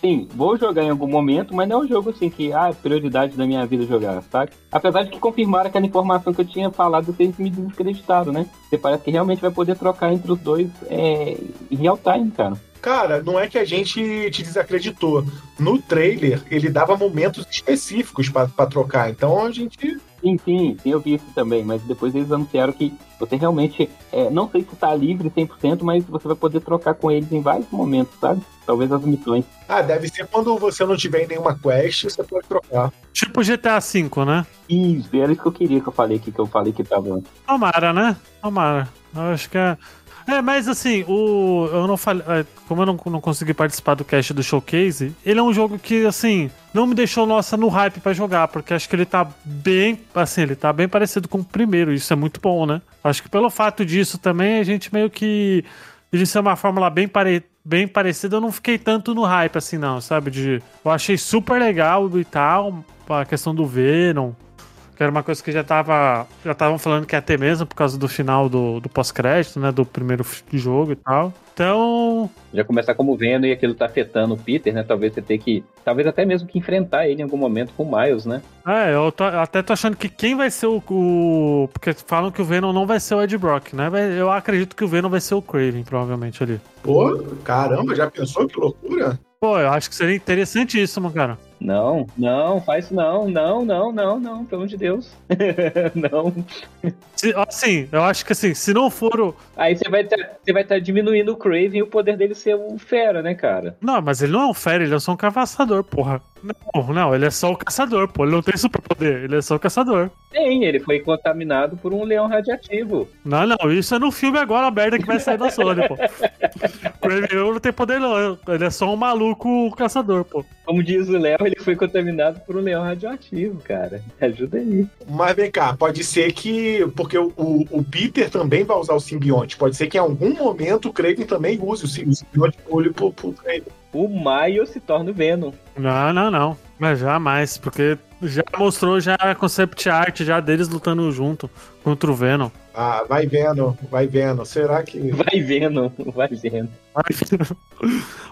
sim, vou jogar em algum momento, mas não é um jogo assim que, ah, é prioridade da minha vida jogar, sabe? Apesar de que confirmaram aquela informação que eu tinha falado, vocês me desacreditaram, né? Você parece que realmente vai poder trocar entre os dois é, em real time, cara. Cara, não é que a gente te desacreditou. No trailer, ele dava momentos específicos pra trocar. Então a gente. Sim, sim, sim, eu vi isso também, mas depois eles anunciaram que você realmente, é, não sei se tá livre 100%, mas você vai poder trocar com eles em vários momentos, sabe? Talvez as missões. Ah, deve ser quando você não tiver em nenhuma quest, você pode trocar. Tipo GTA V, né? Isso, era isso que eu queria que eu falei aqui, que eu falei que tava. Tomara, né? Tomara. Eu acho que é. É, mas assim, o. Eu não falei. é, Como eu não, não consegui participar do cast do showcase, ele é um jogo que, assim, não me deixou, nossa, no hype pra jogar, porque acho que ele tá bem. Assim, ele tá bem parecido com o primeiro. Isso é muito bom, né? Acho que pelo fato disso também, a gente meio que. De ser uma fórmula bem, pare, bem parecida, eu não fiquei tanto no hype, assim, não, sabe? De, eu achei super legal e tal, a questão do Venom. Que era uma coisa que já tava. Já estavam falando que ia ter mesmo por causa do final do, do pós-crédito, né? Do primeiro jogo e tal. Então. Já começar como vendo e aquilo tá afetando o Peter, né? Talvez você ter que. Talvez até mesmo que enfrentar ele em algum momento com o Miles, né? É, eu, tô- eu até tô achando que quem vai ser o, o- Porque falam que o Venom não vai ser o Ed Brock, né? Eu acredito que o Venom vai ser o Craven, provavelmente ali. Pô, caramba, já pensou que loucura? Pô, eu acho que seria interessantíssimo, cara. Não, não, faz isso não, não, não, não, não, pelo amor de Deus. não. Se- Assim, eu acho que assim, se não for o. Aí você vai estar vai tá diminuindo o Craven e o poder dele ser o fera, né, cara? Não, mas ele não é um fera, ele é só um caçador, porra. Não, não, ele é só o caçador, pô. Ele não tem superpoder, ele é só o caçador. Tem, ele foi contaminado por um leão radioativo. Não, não, isso é no filme agora, a merda que vai sair da Sony, pô. O Craven não tem poder, não. Ele é só um maluco caçador, pô. Como diz o Léo, ele foi contaminado por um leão radioativo, cara. Ajuda aí. Mas vem cá, pode ser que. Porque o, o- Peter também vai usar o simbionte. Pode ser que em algum momento o Kraven também use o sim- o simbionte pro olho pro, pro Kraven. O Maio se torna o Venom. Não, não, não. Mas jamais, porque já mostrou já a concept art já deles lutando junto contra o Venom. Ah, vai vendo, vai vendo. Será que. Vai Venom, vai Venom.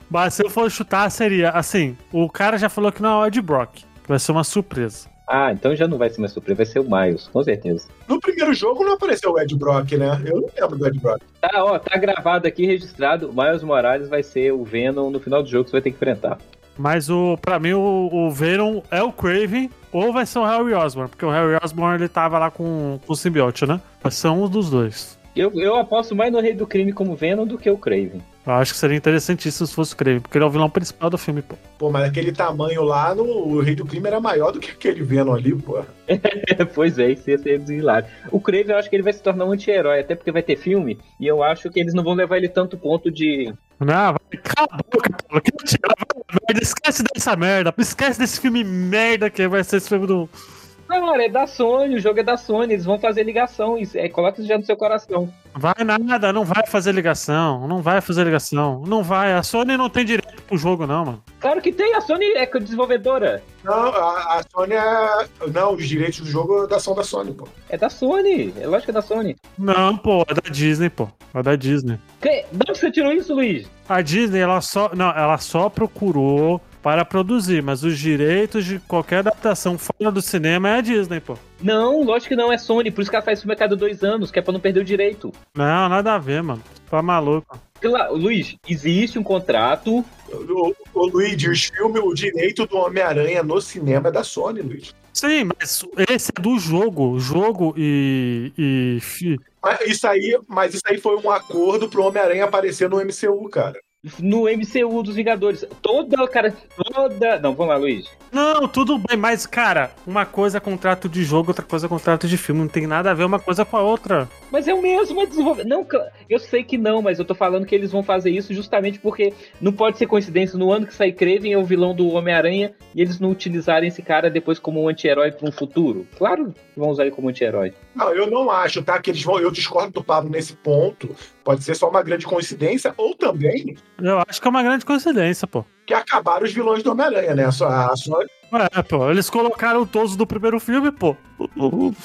Mas se eu for chutar, seria assim: o cara já falou que não é o Ed Brock, que vai ser uma surpresa. Ah, então já não vai ser mais surpresa, vai ser o Miles, com certeza. No primeiro jogo não apareceu o Ed Brock, né? Eu não lembro do Ed Brock. Tá, ó, tá gravado aqui, registrado. O Miles Morales vai ser o Venom no final do jogo que você vai ter que enfrentar. Mas o, pra mim, o, o Venom é o Craven ou vai ser o Harry Osborn, porque o Harry Osborn ele tava lá com, com o simbionte, né? Vai ser um dos dois. Eu, eu aposto mais no Rei do Crime como Venom do que o Craven. Eu acho que seria interessantíssimo se fosse o Craven, porque ele é o vilão principal do filme, pô. Pô, mas aquele tamanho lá no o Rei do Crime era maior do que aquele Venom ali, pô. pois é, isso ia ser hilário. O Craven, eu acho que ele vai se tornar um anti-herói, até porque vai ter filme, e eu acho que eles não vão levar ele tanto ponto de. Não, vai, cala a boca, Paulo. Que merda. Esquece dessa merda. Esquece desse filme merda que vai ser esse filme do. Cara, é da Sony, o jogo é da Sony, eles vão fazer ligação, isso, é, coloca isso já no seu coração. Vai nada, não vai fazer ligação. Não vai fazer ligação. Não vai. A Sony não tem direito pro jogo, não, mano. Claro que tem, a Sony é desenvolvedora. Não, a, a Sony é. Não, os direitos do jogo da- são da Sony, pô. É da Sony, é lógico que é da Sony. Não, pô, é da Disney, pô. É da Disney. Que, de onde você tirou isso, Luiz? A Disney, ela só. Não, ela só procurou para produzir, mas os direitos de qualquer adaptação fora do cinema é a Disney, pô. Não, lógico que não, é Sony, por isso que ela faz filme a cada dois anos, que é pra não perder o direito. Não, nada a ver, mano. Tá maluco. Claro, Luiz, existe um contrato. O, o Luigi, os filmes, o direito do Homem-Aranha no cinema é da Sony, Luigi. Sim, mas esse é do jogo. Jogo e. e Mas isso aí, mas isso aí foi um acordo pro Homem-Aranha aparecer no MCU, cara. No MCU dos Vingadores. Toda, cara, toda. Não, vamos lá, Luiz. Não, tudo bem, mas, cara, uma coisa é contrato de jogo, outra coisa é contrato de filme. Não tem nada a ver uma coisa com a outra. Mas é o mesmo, é desenvolver. Não, eu sei que não, mas eu tô falando que eles vão fazer isso justamente porque não pode ser coincidência. No ano que sai Kraven é o vilão do Homem-Aranha e eles não utilizarem esse cara depois como um anti-herói pra um futuro. Claro que vão usar ele como anti-herói. Não, eu não acho, tá? Que eles vão. Eu discordo do Pablo nesse ponto. Pode ser só uma grande coincidência, ou também Eu acho que é uma grande coincidência, pô. que acabaram os vilões do Homem-Aranha, né? A Sony- a Sony É, pô, eles colocaram todos do primeiro filme, pô.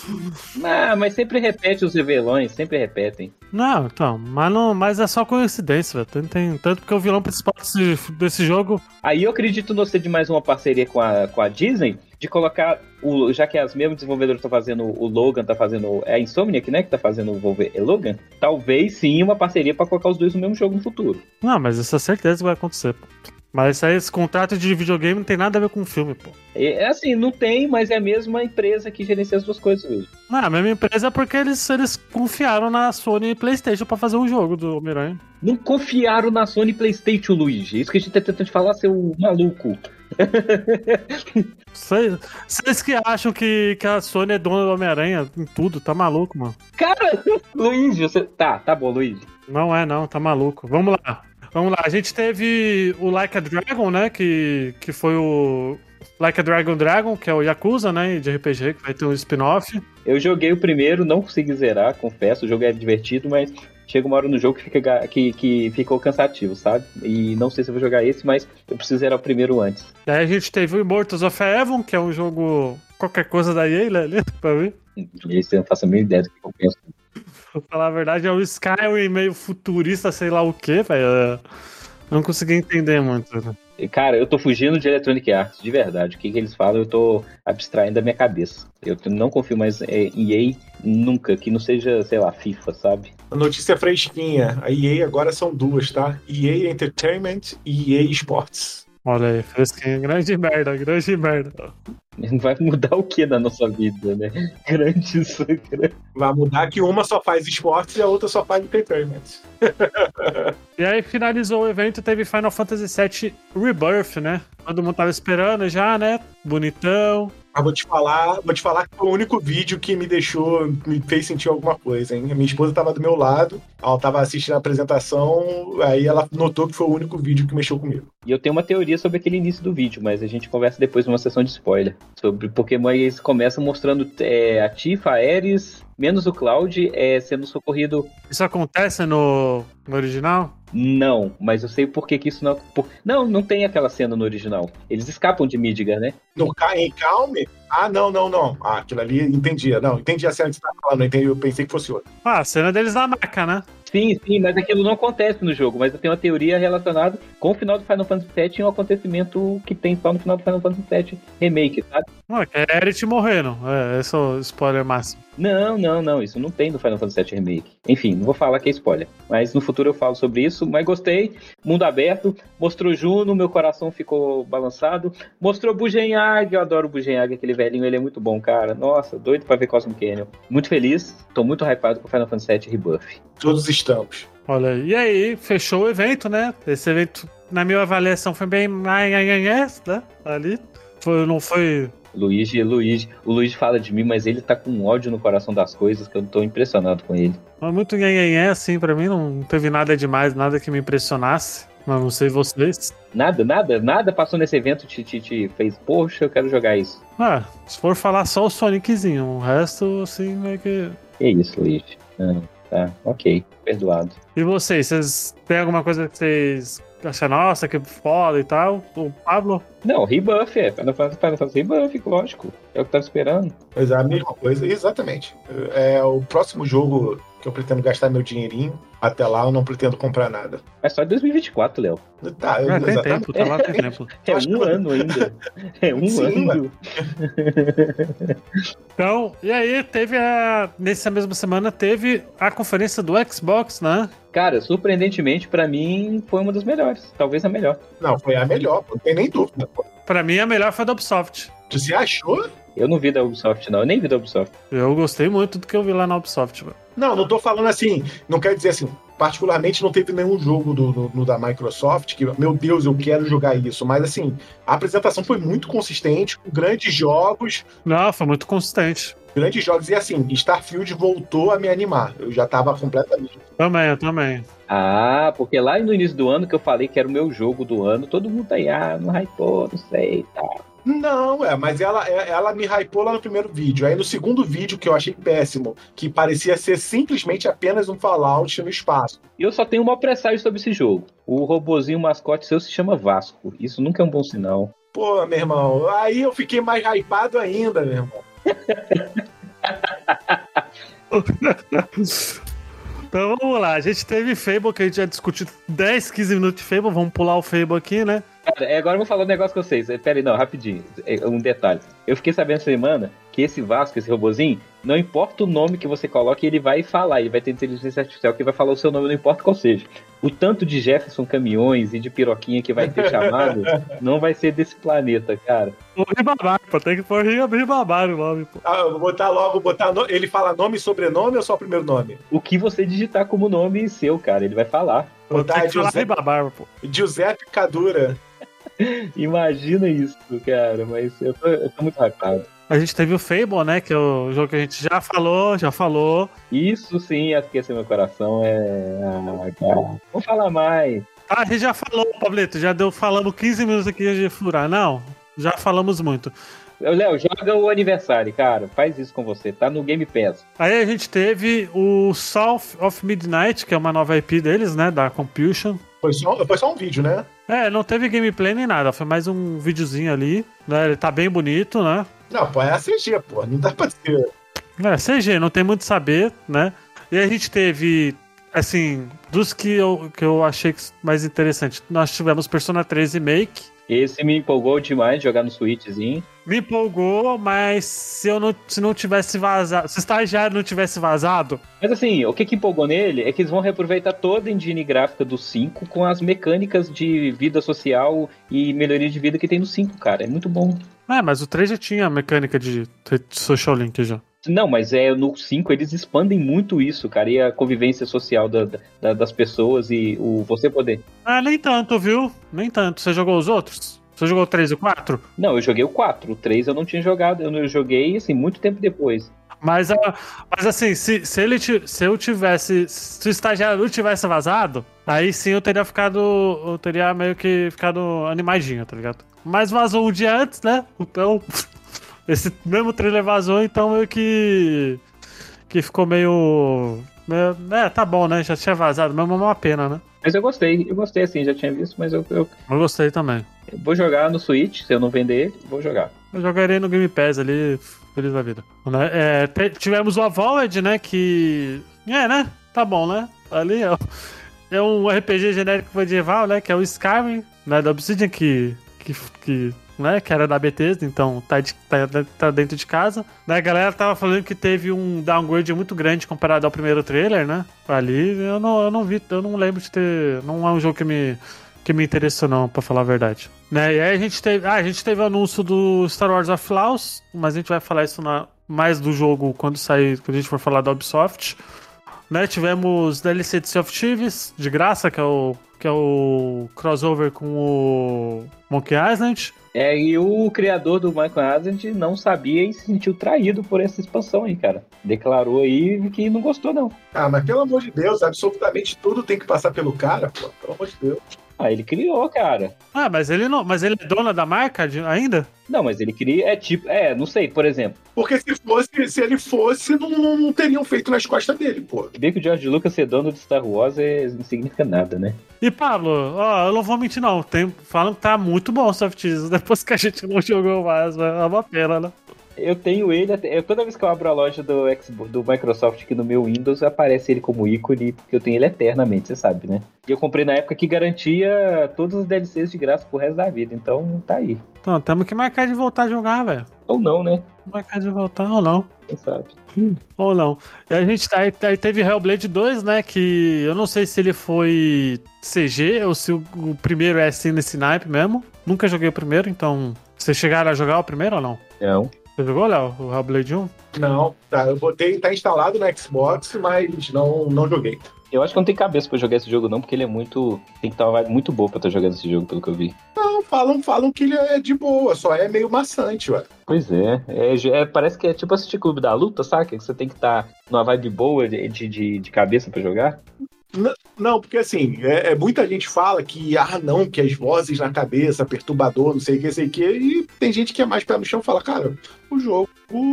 Ah, mas sempre repete os vilões, sempre repetem. Não, então, mas, não, mas é só coincidência, velho. Tem, tem- tanto porque o vilão principal desse, desse jogo. Aí eu acredito no ser de mais uma parceria com a, com a Disney, de colocar, o, já que as mesmas desenvolvedoras estão fazendo o Logan, tá fazendo. É a Insomniac, né? Que tá fazendo o é Logan. Talvez sim uma parceria pra colocar os dois no mesmo jogo no futuro. Não, mas isso é certeza que vai acontecer. Mas isso aí, esse contrato de videogame não tem nada a ver com o filme, pô. É é assim, não tem, mas é a mesma empresa que gerencia as duas coisas hoje. Não, a mesma empresa é porque eles, eles confiaram na Sony e PlayStation pra fazer um jogo do Homem-Aranha. Não confiaram na Sony PlayStation, Luigi. Isso que a gente tá tentando falar, seu maluco. Vocês vocês que acham que, que a Sony é dona do Homem-Aranha em tudo, tá maluco, mano. Cara, Luigi, você. Tá, tá bom, Luigi. Não é, não, tá maluco. Vamos lá. Vamos lá. A gente teve o Like a Dragon, né? Que, que foi o. Like a Dragon Dragon, que é o Yakuza, né? De RPG, que vai ter um spin-off. Eu joguei o primeiro, não consegui zerar, confesso. O jogo é divertido, mas chega uma hora no jogo que, fica, que, que ficou cansativo, sabe? E não sei se eu vou jogar esse, mas eu preciso zerar o primeiro antes. Daí a gente teve o Immortals of Heaven, que é um jogo. qualquer coisa da EA, né? Pra mim. E esse eu não faço a mínima ideia do que eu penso. Pra falar a verdade, é o Skyrim meio futurista, sei lá o que, velho. Não consegui entender muito. né? Cara, eu tô fugindo de Electronic Arts, de verdade. O que, que eles falam, eu tô abstraindo da minha cabeça. Eu não confio mais em EA nunca, que não seja, sei lá, FIFA, sabe? A notícia fresquinha. A EA agora são duas, tá? EA Entertainment e EA Sports. Olha aí, fresquinho. Grande merda, grande merda. Vai mudar o que na nossa vida, né? Grande isso, grande. Vai mudar que uma só faz esportes e a outra só faz entertainment. E aí finalizou o evento, teve Final Fantasy VII Rebirth, né? Todo mundo tava esperando já, né? Bonitão. Mas vou te falar, vou te falar que foi o único vídeo que me deixou, me fez sentir alguma coisa, hein? Minha esposa tava do meu lado, ela tava assistindo a apresentação, aí ela notou que foi o único vídeo que mexeu comigo. E eu tenho uma teoria sobre aquele início do vídeo, mas a gente conversa depois numa sessão de spoiler. Sobre Pokémon, eles começam mostrando é, a Tifa, a Ares, menos o Cloud, é, sendo socorrido. Isso acontece no, no original? Não, mas eu sei por que, que isso não. Por... Não, não tem aquela cena no original. Eles escapam de Midgar, né? No em Calme? Ah, não, não, não. Ah, aquilo ali, entendi. Não, entendi a cena que você tava falando, entendi, eu pensei que fosse outra. Ah, a cena deles na maca, né? Sim, sim, mas aquilo não acontece no jogo. Mas eu tenho uma teoria relacionada com o final do Final Fantasy VII e um acontecimento que tem só no final do Final Fantasy VII Remake, sabe? Ué, que é Eret morrendo. É, esse é o spoiler máximo. Não, não, não, isso não tem no Final Fantasy VII Remake. Enfim, não vou falar que é spoiler, mas no futuro eu falo sobre isso. Mas gostei, mundo aberto, mostrou Juno, meu coração ficou balançado. Mostrou Bugenhag, eu adoro o Bugenhag, aquele velhinho, ele é muito bom, cara. Nossa, doido pra ver Cosmic Canyon. Muito feliz, tô muito hypado com Final Fantasy VII Rebuff. Todos estamos. Olha aí. E aí, fechou o evento, né? Esse evento, na minha avaliação, foi bem. né? Ali. Foi, não foi. Luigi, Luigi, o Luigi fala de mim, mas ele tá com ódio no coração das coisas que eu tô impressionado com ele. Não é muito nhenhenhé, assim, pra mim. Não teve nada demais, nada que me impressionasse. Mas não sei vocês. Nada, nada, nada passou nesse evento te, te, te fez, poxa, eu quero jogar isso. Ah, se for falar só o Soniczinho, o resto, assim, meio que. Que isso, Luigi. Ah, tá, ok, perdoado. E vocês, vocês têm alguma coisa que vocês acham, nossa, que foda e tal? O Pablo? Não, rebuff é. Final Fantasy, Final Fantasy rebuff, lógico. É o que eu tava esperando. Mas é a mesma coisa, exatamente. É o próximo jogo que eu pretendo gastar meu dinheirinho. Até lá eu não pretendo comprar nada. É só em 2024, Léo. Tá, eu, Ah, tem exatamente. tempo, tá lá, tem tempo. É Acho um ano ainda. É um Sim, ano. Então, e aí teve a. Nessa mesma semana teve a conferência do Xbox, né? Cara, surpreendentemente, pra mim, foi uma das melhores. Talvez a melhor. Não, foi a melhor, não tem nem dúvida. pô. Pra mim, a melhor foi a da Ubisoft. Você achou? Eu não vi da Ubisoft, não. Eu nem vi da Ubisoft. Eu gostei muito do que eu vi lá na Ubisoft, mano. Não, não tô falando assim, não quer dizer assim, particularmente não teve nenhum jogo do, do- do da Microsoft que, meu Deus, eu quero jogar isso. Mas assim, a apresentação foi muito consistente, com grandes jogos, Não, foi muito consistente. grandes jogos. E assim, Starfield voltou a me animar. Eu já tava completamente. Também, eu também. Ah, porque lá no início do ano que eu falei que era o meu jogo do ano, todo mundo aí, ah, não hypou, não sei e tal. Não, é, mas ela, é- ela me hypou lá no primeiro vídeo. Aí no segundo vídeo, que eu achei péssimo, que parecia ser simplesmente apenas um Fallout no espaço. E eu só tenho uma presságio sobre esse jogo. O robozinho mascote seu se chama Vasco. Isso nunca é um bom sinal. Pô, meu irmão, aí eu fiquei mais hypado ainda, meu irmão. Então vamos lá, a gente teve Fable, que a gente já discutiu 10, 15 minutos de Fable, vamos pular o Fable aqui, né? Cara, é, agora eu vou falar um negócio com vocês. Pera aí, não, rapidinho. É, Um detalhe. Eu fiquei sabendo essa semana que esse Vasco, esse robozinho, não importa o nome que você coloque, ele vai falar. Ele vai ter inteligência artificial que vai falar o seu nome, não importa qual seja. O tanto de Jefferson Caminhões e de piroquinha que vai ter chamado não vai ser desse planeta, cara. O Ribamar, pô, tem que pôr Ribamar no nome, pô. Ah, eu vou botar logo, botar no- ele fala nome e sobrenome ou só o primeiro nome? O que você digitar como nome seu, cara, ele vai falar. Vou Botar Giuseppe, Ribamar, pô. Giuseppe Cadura. Imagina isso, cara. Mas eu tô, eu tô muito hypado. A gente teve o Fable, né? Que é o jogo que a gente já falou, já falou. Isso sim aqueceu meu coração. É. Ah, cara. Vamos falar mais. Ah, a gente já falou, Pablito, já deu falando 15 minutos aqui de furar. Não, já falamos muito. Léo, joga o aniversário, cara. Faz isso com você. Tá no Game Pass. Aí a gente teve o South of Midnight, que é uma nova IP deles, né? Da Compulsion. Foi só, foi só um vídeo, né? É, não teve gameplay nem nada, foi mais um videozinho ali, né? Ele tá bem bonito, né? Não, pô, é a CG, pô. Não dá pra ser. É, CG, não tem muito saber, né? E a gente teve, assim, dos que eu, que eu achei mais interessante, nós tivemos Persona 3 Remake, Esse me empolgou demais de jogar no Switchzinho. Me empolgou, mas se eu não, se não tivesse vazado, se o estagiário não tivesse vazado, Mas assim, o que que empolgou nele é que eles vão reaproveitar toda a engine gráfica do 5 com as mecânicas de vida social e melhoria de vida que tem no 5, cara. É muito bom. é, mas o 3 já tinha a mecânica de social link já. Não, mas é no 5 eles expandem muito isso, cara, e a convivência social da- da- das pessoas e o você poder. Ah, nem tanto, viu? Nem tanto. Você jogou os outros? Você jogou o 3 e o 4? Não, eu joguei o 4, o 3 eu não tinha jogado, eu joguei assim muito tempo depois. Mas, ah, mas assim, se, se, ele, se eu tivesse. Se o estagiário não tivesse vazado, aí sim eu teria ficado. Eu teria meio que ficado animadinho, tá ligado? Mas vazou um dia antes, né? Então. Esse mesmo trailer vazou, então meio que. Que ficou meio. meio é, tá bom, né? Já tinha vazado, mesmo é uma pena, né? Mas eu gostei, eu gostei assim, já tinha visto, mas eu, eu- Eu gostei também. eu vou jogar no Switch, se eu não vender, vou jogar. Eu jogarei no Game Pass ali, feliz da vida. Né? É, tivemos o Avowed, né? Que. É, né? Tá bom, né? Ali é, é um RPG genérico medieval, né? Que é o Skyrim, né? Da Obsidian, que. que, que né, que era da Bethesda, então tá, de- tá- tá dentro de casa. Né, a galera tava falando que teve um downgrade muito grande comparado ao primeiro trailer, né? Ali eu não, eu não vi, eu não lembro de ter. Não é um jogo que me, que me interessou, não, pra falar a verdade. Né? E aí a gente teve. Ah, a gente teve o anúncio do Star Wars of Laos, mas a gente vai falar isso na- mais do jogo quando sair, quando a gente for falar da Ubisoft. Né? Tivemos DLC de Sea of Thieves, de graça, que é o. Que é o crossover com o Monkey Island. É, e o criador do Michael Island não sabia e se sentiu traído por essa expansão aí, cara. Declarou aí que não gostou, não. Ah, mas pelo amor de Deus, absolutamente tudo tem que passar pelo cara, pô. Pelo amor de Deus. Ah, ele criou, cara. Ah, mas ele não. Mas ele é dono da marca de- ainda? Não, mas ele queria. É tipo. É, não sei, por exemplo. Porque se fosse, se ele fosse, não, não, não teriam feito nas costas dele, pô. Bem que o George Lucas ser dono de Star Wars é, não significa nada, né? E Pablo, ó, eu não vou mentir, não. Tem, falam que tá muito bom o Soft depois que a gente não jogou mais, mas é uma pena, né? Eu tenho ele, até- eu, toda vez que eu abro a loja do, Xbox, do Microsoft aqui no meu Windows, aparece ele como ícone, porque eu tenho ele eternamente, você sabe, né? E eu comprei na época que garantia todos os DLCs de graça pro resto da vida, então tá aí. Então, temos que marcar de voltar a jogar, velho. Ou não, né? Marcar de voltar ou não. Quem sabe? Ou não. E a gente tá, aí, aí teve Hellblade 2, né? Que eu não sei se ele foi CG ou se o, o primeiro é assim nesse naipe mesmo. Nunca joguei o primeiro, então. Vocês chegaram a jogar o primeiro ou não? Não. Você jogou, Léo? O Hellblade 1? Não, tá. Eu botei, tá instalado no Xbox, mas não, não joguei. Eu acho que não tem cabeça pra jogar esse jogo, não, porque ele é muito. Tem que estar uma vibe muito boa pra estar jogando esse jogo, pelo que eu vi. Não, falam, falam que ele é de boa, só é meio maçante, ué. Pois é, é, é, parece que é tipo assistir Clube da Luta, saca? Que você tem que estar numa vibe boa de, de, de cabeça pra jogar. Não, porque assim, é, é- muita gente fala que, ah, não, que as vozes na cabeça, perturbador, não sei o que, sei o que, e tem gente que é mais pé no chão e fala, cara, o jogo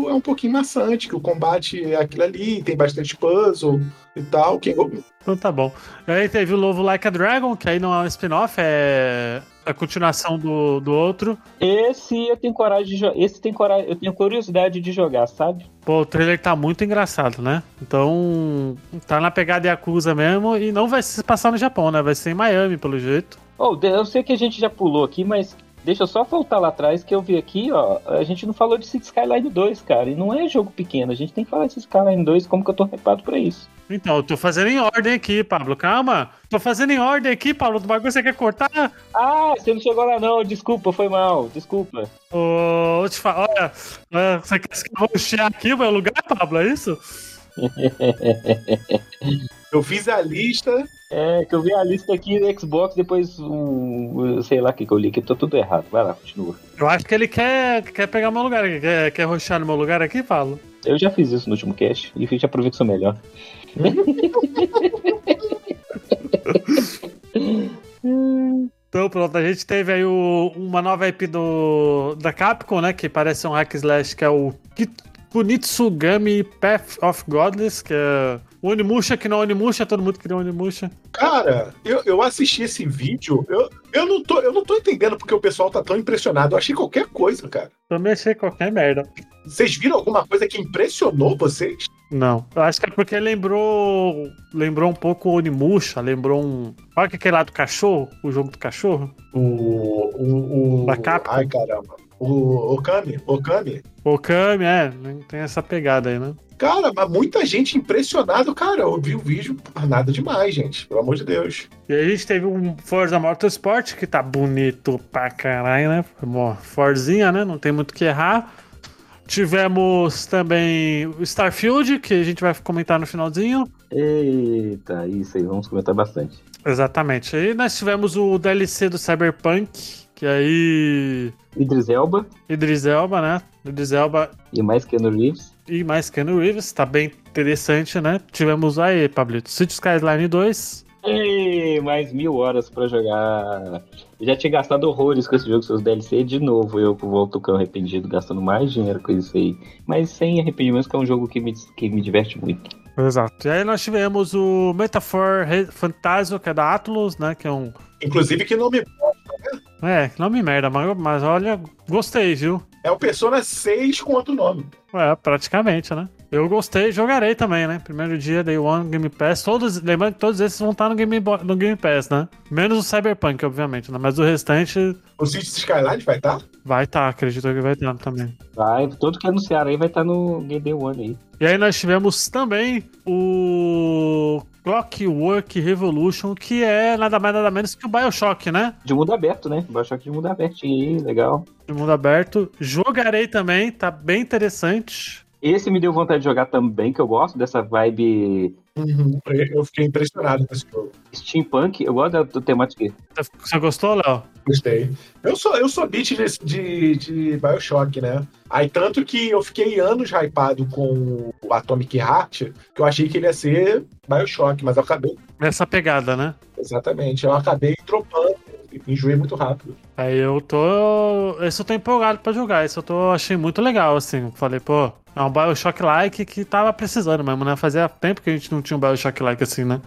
é um pouquinho maçante, que o combate é aquilo ali, tem bastante puzzle e tal. Quem, Então tá bom. Aí teve o Lovo Like a Dragon, que aí não é um spin-off, é a continuação do, do outro. Esse eu tenho coragem de jogar. Esse tem coragem, eu tenho curiosidade de jogar, sabe? Pô, o trailer tá muito engraçado, né? Então, tá na pegada Yakuza mesmo e não vai se passar no Japão, né? Vai ser em Miami, pelo jeito. Oh, eu sei que a gente já pulou aqui, mas deixa eu só voltar lá atrás que eu vi aqui, ó. A gente não falou de City Skyline 2, cara. E não é jogo pequeno. A gente tem que falar de City Skyline 2, como que eu tô hypado pra isso. Então, eu tô fazendo em ordem aqui, Pablo. Calma. Tô fazendo em ordem aqui, Pablo. Do bagulho você quer cortar? Ah, você não chegou lá não. Desculpa, foi mal. Desculpa. Ô, vou te falar. Olha, você quer que eu vou aqui o meu lugar, Pablo? É isso? eu fiz a lista, É, que eu vi a lista aqui do Xbox, depois um, sei lá o que, que eu li, que tô tudo errado. Vai lá, continua. Eu acho que ele quer, quer pegar meu lugar. aqui. Quer, quer roxar no meu lugar aqui, Pablo? Eu já fiz isso no último cast e já provei que sou melhor. Então pronto, a gente teve aí o- uma nova IP do, da Capcom, né? Que parece um hack slash, que é o Kunitsugami Path of Godless, que é o Onimusha, que não é Onimusha, todo mundo queria Onimusha. Cara, eu, eu assisti esse vídeo, eu, eu, não tô, eu não tô entendendo porque o pessoal tá tão impressionado. Eu achei qualquer coisa, cara. Também achei qualquer merda. Vocês viram alguma coisa que impressionou vocês? Não. Eu acho que é porque lembrou. Lembrou um pouco o Onimusha, lembrou um. Olha que aquele lá do cachorro, o jogo do cachorro. O. O. o... Da Capcom? Ai, caramba. O Okami? Okami? Okami, é, tem essa pegada aí, né? Cara, mas muita gente impressionado, cara. Eu vi o vídeo, nada demais, gente. Pelo amor de Deus. E aí a gente teve um Forza Motorsport que tá bonito pra caralho, né? Bom, Forzinha, né? Não tem muito o que errar. Tivemos também o Starfield, que a gente vai comentar no finalzinho. Eita, isso aí, vamos comentar bastante. Exatamente. Aí nós tivemos o DLC do Cyberpunk, que aí. Idris Elba Idris Elba, né? Idris Elba e mais Keanu Reeves. e mais Keanu Reeves, tá bem interessante, né? Tivemos aí, Pablito, City Skyline 2. Ei, mais mil horas pra jogar. Eu já tinha gastado horrores com esse jogo, seus DLC. De novo, eu volto com arrependido, gastando mais dinheiro com isso aí. Mas sem arrependimentos, que é um jogo que me, que me diverte muito. Exato. E aí nós tivemos o Metaphor Phantasma, que é da Atlus, né? Que é um. Inclusive, que nome É, nome merda, mas, mas olha, gostei, viu? é o Persona 6 com outro nome. É, praticamente, né? Eu gostei, jogarei também, né? Primeiro dia, Day One, Game Pass. Todos, lembrando que todos esses vão estar no Game, no Game Pass, né? Menos o Cyberpunk, obviamente, né? Mas o restante O City Skyline vai estar? vai estar, acredito que vai estar também. Vai, tudo que anunciaram aí vai estar no Game Day One aí. E aí nós tivemos também o Clockwork Revolution, que é nada mais nada menos que o Bioshock, né? De mundo aberto, né? Bioshock de mundo aberto aí, legal. De mundo aberto. Jogarei também, tá bem interessante. Esse me deu vontade de jogar também, que eu gosto dessa vibe Eu fiquei impressionado com esse jogo. steampunk. Eu gosto da, da temática. Você gostou, Léo? Gostei. Eu sou, eu sou beat de, de, de Bioshock, né? Aí tanto que eu fiquei anos hypado com o Atomic Heart, que eu achei que ele ia ser Bioshock, mas eu acabei. Nessa pegada, né? Exatamente. Eu acabei dropando. Enjoei muito rápido. Aí eu tô. Esse eu tô empolgado pra jogar. Esse eu tô. Achei muito legal, assim. Falei, pô, é um Bioshock-like que tava precisando mesmo, né? Fazia tempo que a gente não tinha um Bioshock-like assim, né?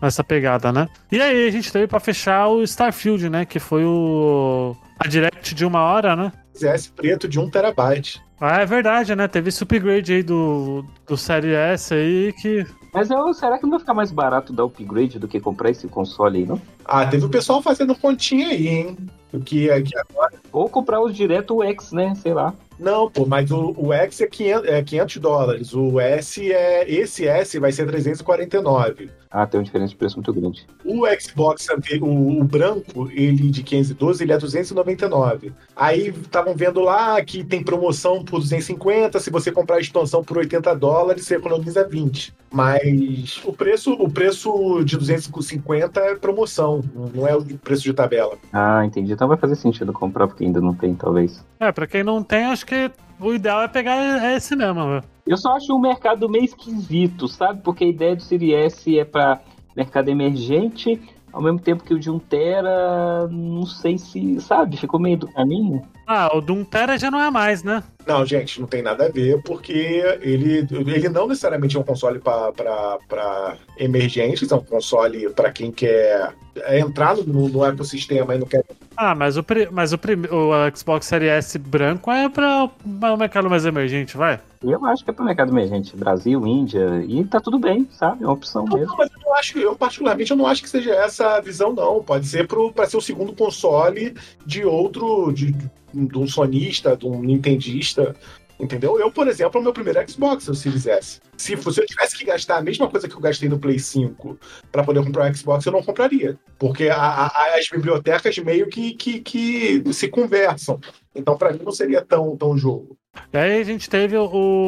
Nessa pegada, né? E aí a gente teve pra fechar o Starfield, né? Que foi o. A direct de uma hora, né? CS preto de 1 terabyte. Ah, é verdade, né? Teve esse upgrade aí do, do Série S aí que. Mas eu, será que não vai ficar mais barato dar upgrade do que comprar esse console aí, não? Ah, teve o pessoal fazendo continha aí, hein? O que é que agora. Ou comprar os direto o X, né? Sei lá. Não, pô, mas o, o X é 500, é 500 dólares. O S é. Esse S vai ser 349. Ah, tem uma diferença de preço muito grande. O Xbox, o, o branco, ele de 512, ele é 299. Aí estavam vendo lá que tem promoção por 250, se você comprar a expansão por 80 dólares, você economiza 20. Mas o preço, o preço de 250 é promoção, não é o preço de tabela. Ah, entendi. Então vai fazer sentido comprar, porque ainda não tem, talvez. É, pra quem não tem, acho que o ideal é pegar esse mesmo, velho. Eu só acho o mercado meio esquisito, sabe? Porque a ideia do Series é para mercado emergente, ao mesmo tempo que o de 1 tera, não sei se, sabe? Ficou meio do caminho. Ah, o Doom Tera já não é mais, né? Não, gente, não tem nada a ver, porque ele, ele não necessariamente é um console para emergentes, é um console para quem quer entrar no, no ecossistema e não quer Ah, mas o, mas o, o Xbox Series S branco é pra o mercado mais emergente, vai. Eu acho que é para mercado emergente, Brasil, Índia, e tá tudo bem, sabe? É uma opção Não, mesmo. mas eu não acho, eu particularmente eu não acho que seja essa a visão, não. Pode ser para ser o segundo console de outro, de, de um sonista, de um nintendista, entendeu? Eu, por exemplo, é o meu primeiro Xbox, o Series S. Se, fosse- se eu tivesse que gastar a mesma coisa que eu gastei no Play 5 para poder comprar o Xbox, eu não compraria. Porque a- a- as bibliotecas meio que, que, que se conversam. Então, para mim, não seria tão, tão jogo. E aí a gente teve o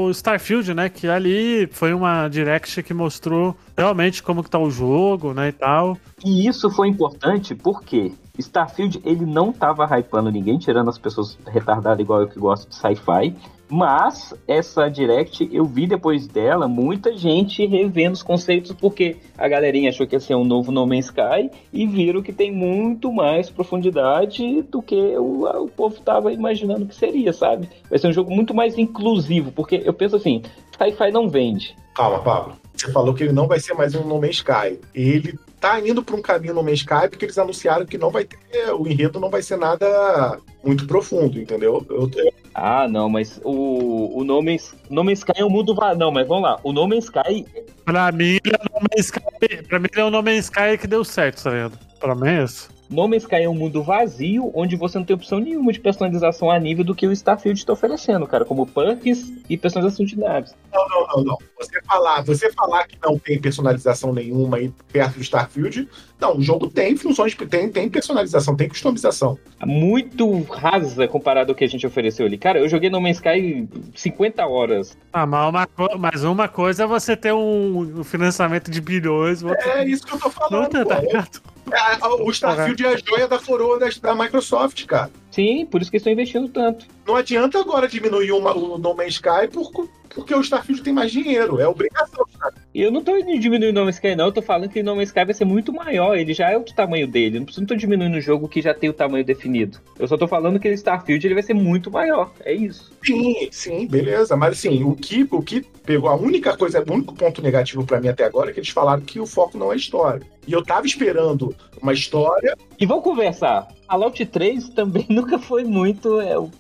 o Starfield, né? Que ali foi uma direct que mostrou realmente como que tá o jogo, né? E tal. E isso foi importante porque Starfield ele não tava hypando ninguém, tirando as pessoas retardadas igual eu que gosto de sci-fi. Mas essa direct, eu vi depois dela muita gente revendo os conceitos, porque a galerinha achou que ia ser um novo No Man's Sky e viram que tem muito mais profundidade do que o, o povo tava imaginando que seria, sabe? Vai ser um jogo muito mais inclusivo, porque eu penso assim, sci-fi não vende. Calma, Pablo. Você falou que ele não vai ser mais um No Man's Sky. Ele tá indo para um caminho No Man's Sky porque eles anunciaram que não vai ter. O enredo não vai ser nada muito profundo, entendeu? Eu, eu- Ah, não, mas o, o No, Man's, no Man's Sky é um mundo vazio. Não, mas vamos lá. O No Man's Sky. Pra mim, ele é o No Man's Sky, pra mim, ele é o No Man's Sky que deu certo, tá vendo? Pra mim é isso. No Man's Sky é um mundo vazio, onde você não tem opção nenhuma de personalização a nível do que o Starfield está oferecendo, cara, como perks e personalização de naves. Não, não, não, não. Você falar, você falar que não tem personalização nenhuma aí perto do Starfield, não, o jogo tem funções, tem, tem personalização, tem customização. Muito rasa comparado ao que a gente ofereceu ali. Cara, eu joguei No Man's Sky 50 horas. Ah, mas uma, mas uma coisa é você ter um, financiamento de bilhões. outra- É isso que eu tô falando. Outra, tá ligado? É, o Starfield é a joia da coroa da, da Microsoft, cara. Sim, por isso que eles estão investindo tanto. Não adianta agora diminuir uma- o No Man's Sky por- porque o Starfield tem mais dinheiro. É obrigação. cara. E eu não tô diminuindo o No Man's Sky, não. Eu tô falando que o No Man's Sky vai ser muito maior. Ele já é do tamanho dele. Não preciso- não tô diminuindo o jogo que já tem o tamanho definido. Eu só tô falando que o Starfield ele vai ser muito maior. É isso. Sim, sim, beleza. Mas assim, o que, o que pegou a única coisa, o único ponto negativo pra mim até agora é que eles falaram que o foco não é história. E eu tava esperando uma história. E vamos conversar. Fallout 3 também nunca foi muito é, o,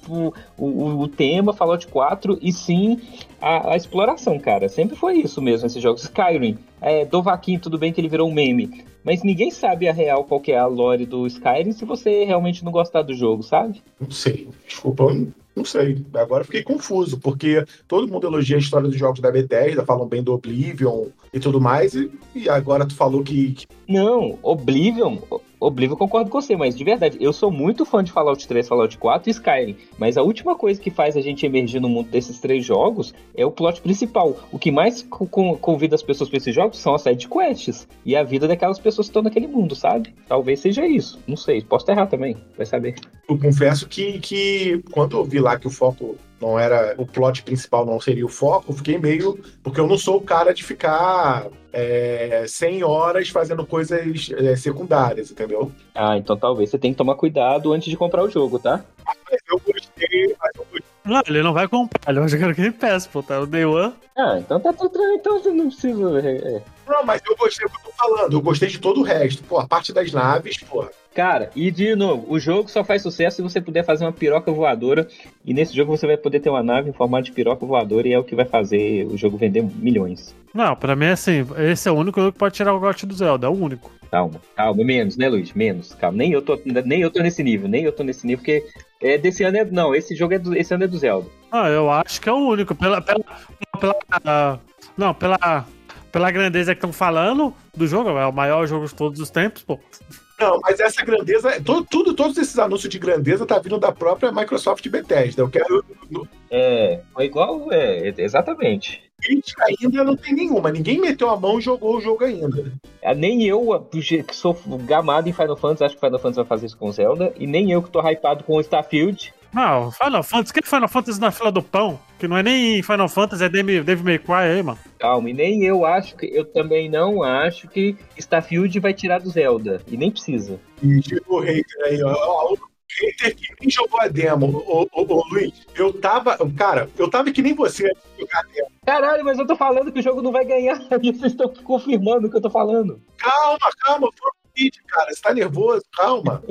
o, o- tema, Fallout 4, e sim a, a exploração, cara. Sempre foi isso mesmo, esses jogos. Skyrim, é, Dovahkiin, tudo bem que ele virou um meme, mas ninguém sabe a real qual que é a lore do Skyrim se você realmente não gostar do jogo, sabe? Não sei. Desculpa, eu não, sei. Agora fiquei confuso, porque todo mundo elogia a história dos jogos da Bethesda, falam bem do Oblivion e tudo mais, e, e agora tu falou que, que Não, Oblivion, Oblivion concordo com você, mas de verdade, eu sou muito fã de Fallout 3, Fallout 4 e Skyrim, mas a última coisa que faz a gente emergir no mundo desses três jogos é o plot principal. O que mais co- co- convida as pessoas para esses jogos são as side quests e a vida daquelas pessoas que estão naquele mundo, sabe? Talvez seja isso, não sei, posso errado também, vai saber. eu confesso que, que quando eu vi lá que o foco não era o plot principal, não seria o foco, fiquei meio. Porque eu não sou o cara de ficar é, 100 horas fazendo coisas é, secundárias, entendeu? Ah, então talvez você tenha que tomar cuidado antes de comprar o jogo, tá? Mas eu gostei, mas eu gostei. Não, ele não vai comprar, ele vai jogar no Game Pass, pô. Tá o Day One. Ah, então tá tudo tranquilo, então você não precisa. é, é. Não, mas eu gostei do que eu tô falando, eu gostei de todo o resto. Pô, a parte das naves, pô. Cara, e de novo, o jogo só faz sucesso se você puder fazer uma piroca voadora. E nesse jogo você vai poder ter uma nave em formato de piroca voadora e é o que vai fazer o jogo vender milhões. Não, pra mim é assim, esse é o único jogo que pode tirar o GOT do Zelda, é o único. Calma, calma, menos, né, Luiz? Menos, calma. Nem eu tô, nem eu tô nesse nível, nem eu tô nesse nível, porque é, desse ano é. Não, esse jogo é do, esse ano é do Zelda. Ah, eu acho que é o único. Pela, pela, pela, ah, não, pela, pela grandeza que estão falando do jogo, é o maior jogo de todos os tempos, pô. Não, mas essa grandeza, to- tudo, todos esses anúncios de grandeza tá vindo da própria Microsoft Bethesda. Eu quero. É, foi igual, é, exatamente. Crítica ainda não tem nenhuma. Ninguém meteu a mão e jogou o jogo ainda. Ah, Nem eu, ah, que sou gamado em Final Fantasy, acho que Final Fantasy vai fazer isso com Zelda, e nem eu que tô hypado com o Starfield. Não, Final Fantasy, que Final Fantasy na fila do pão? Que não é nem Final Fantasy, é Devil Devil May Cry aí, mano. Calma, e nem eu acho que. Eu também não acho que Starfield vai tirar do Zelda. E nem precisa. E chegou o hater aí, ó. ó, O hater que nem jogou a demo. Ô, ô, ô, Luiz, eu tava. Cara, eu tava que nem você jogar a demo. Caralho, mas eu tô falando que o jogo não vai ganhar. E vocês estão confirmando o que eu tô falando. Calma, calma, foi vídeo, cara. Você tá nervoso? Calma.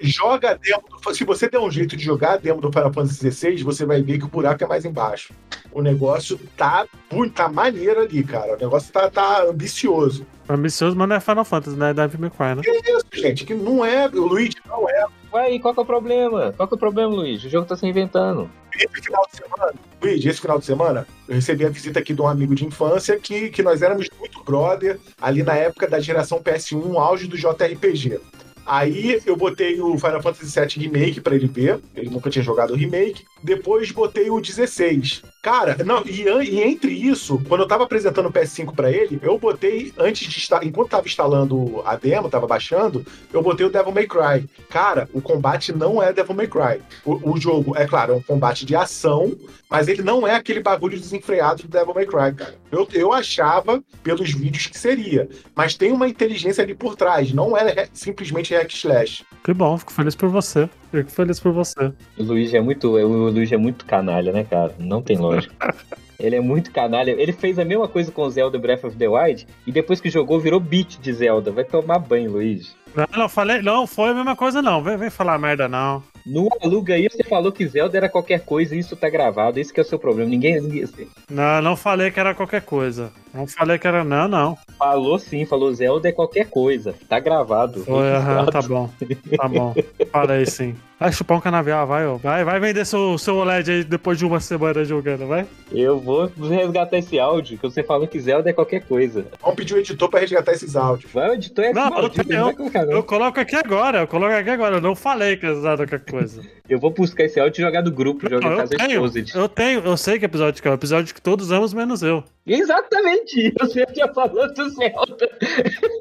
Joga a demo. do- Se você der um jeito de jogar a demo do Final Fantasy XVI, você vai ver que o buraco é mais embaixo. O negócio tá, tá maneiro ali, cara. O negócio tá, tá ambicioso. Ambicioso, mas não é Final Fantasy, né? É Devil May Cry, né? Que isso, gente? Que não é. O Luiz, não é. Ué, e qual que é o problema? Qual que é o problema, Luiz? O jogo tá se inventando. Esse final de semana, Luiz, esse final de semana, eu recebi a visita aqui de um amigo de infância que, que nós éramos muito brother, ali na época da geração PS1, um auge do JRPG. Aí eu botei o Final Fantasy VII Remake pra ele ver, ele nunca tinha jogado o remake. Depois botei o 16. Cara, não, e, e entre isso, quando eu tava apresentando o PS5 pra ele, eu botei, antes de estar, enquanto tava instalando a demo, tava baixando, eu botei o Devil May Cry. Cara, o combate não é Devil May Cry. O, o jogo, é claro, é um combate de ação, mas ele não é aquele bagulho desenfreado do Devil May Cry, cara. Eu, eu achava, pelos vídeos, que seria. Mas tem uma inteligência ali por trás, não é simplesmente hack slash. Que bom, fico feliz por você. Fico feliz por você. O Luiz é muito. O Luiz é muito canalha, né, cara? Não tem lógica. Ele é muito canalha. Ele fez a mesma coisa com Zelda Breath of the Wild e depois que jogou virou beat de Zelda. Vai tomar banho, Luiz. Não, não, falei, não, foi a mesma coisa, não. Vem, vem falar merda, não. No aluga aí você falou que Zelda era qualquer coisa e isso tá gravado. Isso que é o seu problema. Ninguém. ninguém assim, Não, não falei que era qualquer coisa. Não falei que era. Não, não. falou sim, falou Zelda é qualquer coisa. Tá gravado. Foi, aham, tá bom. Tá bom. Falei sim. Vai chupar um canavial, vai, ó. Vai, vai vender seu, seu OLED aí depois de uma semana jogando, vai. Eu vou resgatar esse áudio que você falou que Zelda é qualquer coisa. Vamos pedir o editor pra resgatar esses áudios. Vai, o editor é Não, maldito, eu não vai colocar, não. Eu coloco aqui agora, eu coloco aqui agora. Eu não falei que é exato qualquer coisa. Eu vou buscar esse áudio e jogar do grupo, jogar em eu casa tenho, Exposed. eu tenho, eu sei que episódio que é o episódio que todos amamos, menos eu. Exatamente! Você já falou do Zelda.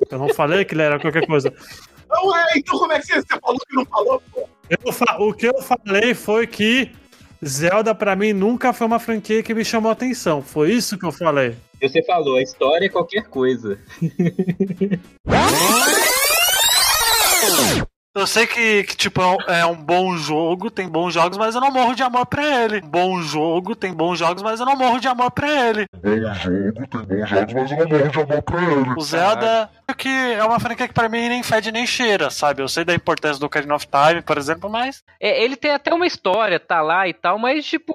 Eu não falei que ele era qualquer coisa. Não é, então como é que você, você falou que não falou? pô? Eu fa- o que eu falei foi que Zelda pra mim nunca foi uma franquia que me chamou a atenção. Foi isso que eu falei. Você falou, a história é qualquer coisa. Eu sei que, que, tipo, é um- é um bom jogo, tem bons jogos, mas eu não morro de amor pra ele. Bom jogo, tem bons jogos, mas eu não morro de amor pra ele. Bom jogo, tem bons jogos, mas eu não morro de amor pra ele. O Zelda é que é uma franquia que pra mim nem fede nem cheira, sabe? Eu sei da importância do Ocarina of Time, por exemplo, mas É, ele tem até uma história, tá lá e tal, mas, tipo,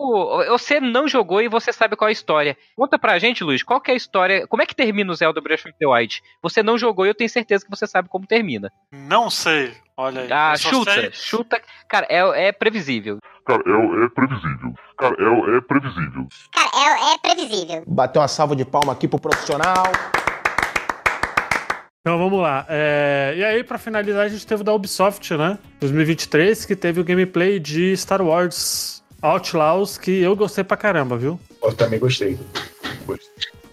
você não jogou e você sabe qual é a história. Conta pra gente, Luiz, qual que é a história? Como é que termina o Zelda Breath of the Wild? Você não jogou e eu tenho certeza que você sabe como termina. não sei. Olha aí. Ah, chuta, sei- chuta. Cara, é, é previsível. Cara, é, é previsível. Cara, é, é previsível. Cara, é, é previsível. Bateu uma salva de palma aqui pro profissional. Então vamos lá. É, E aí, pra finalizar, a gente teve o da Ubisoft, né? 2023, que teve o gameplay de Star Wars Outlaws, que eu gostei pra caramba, viu? Eu também gostei.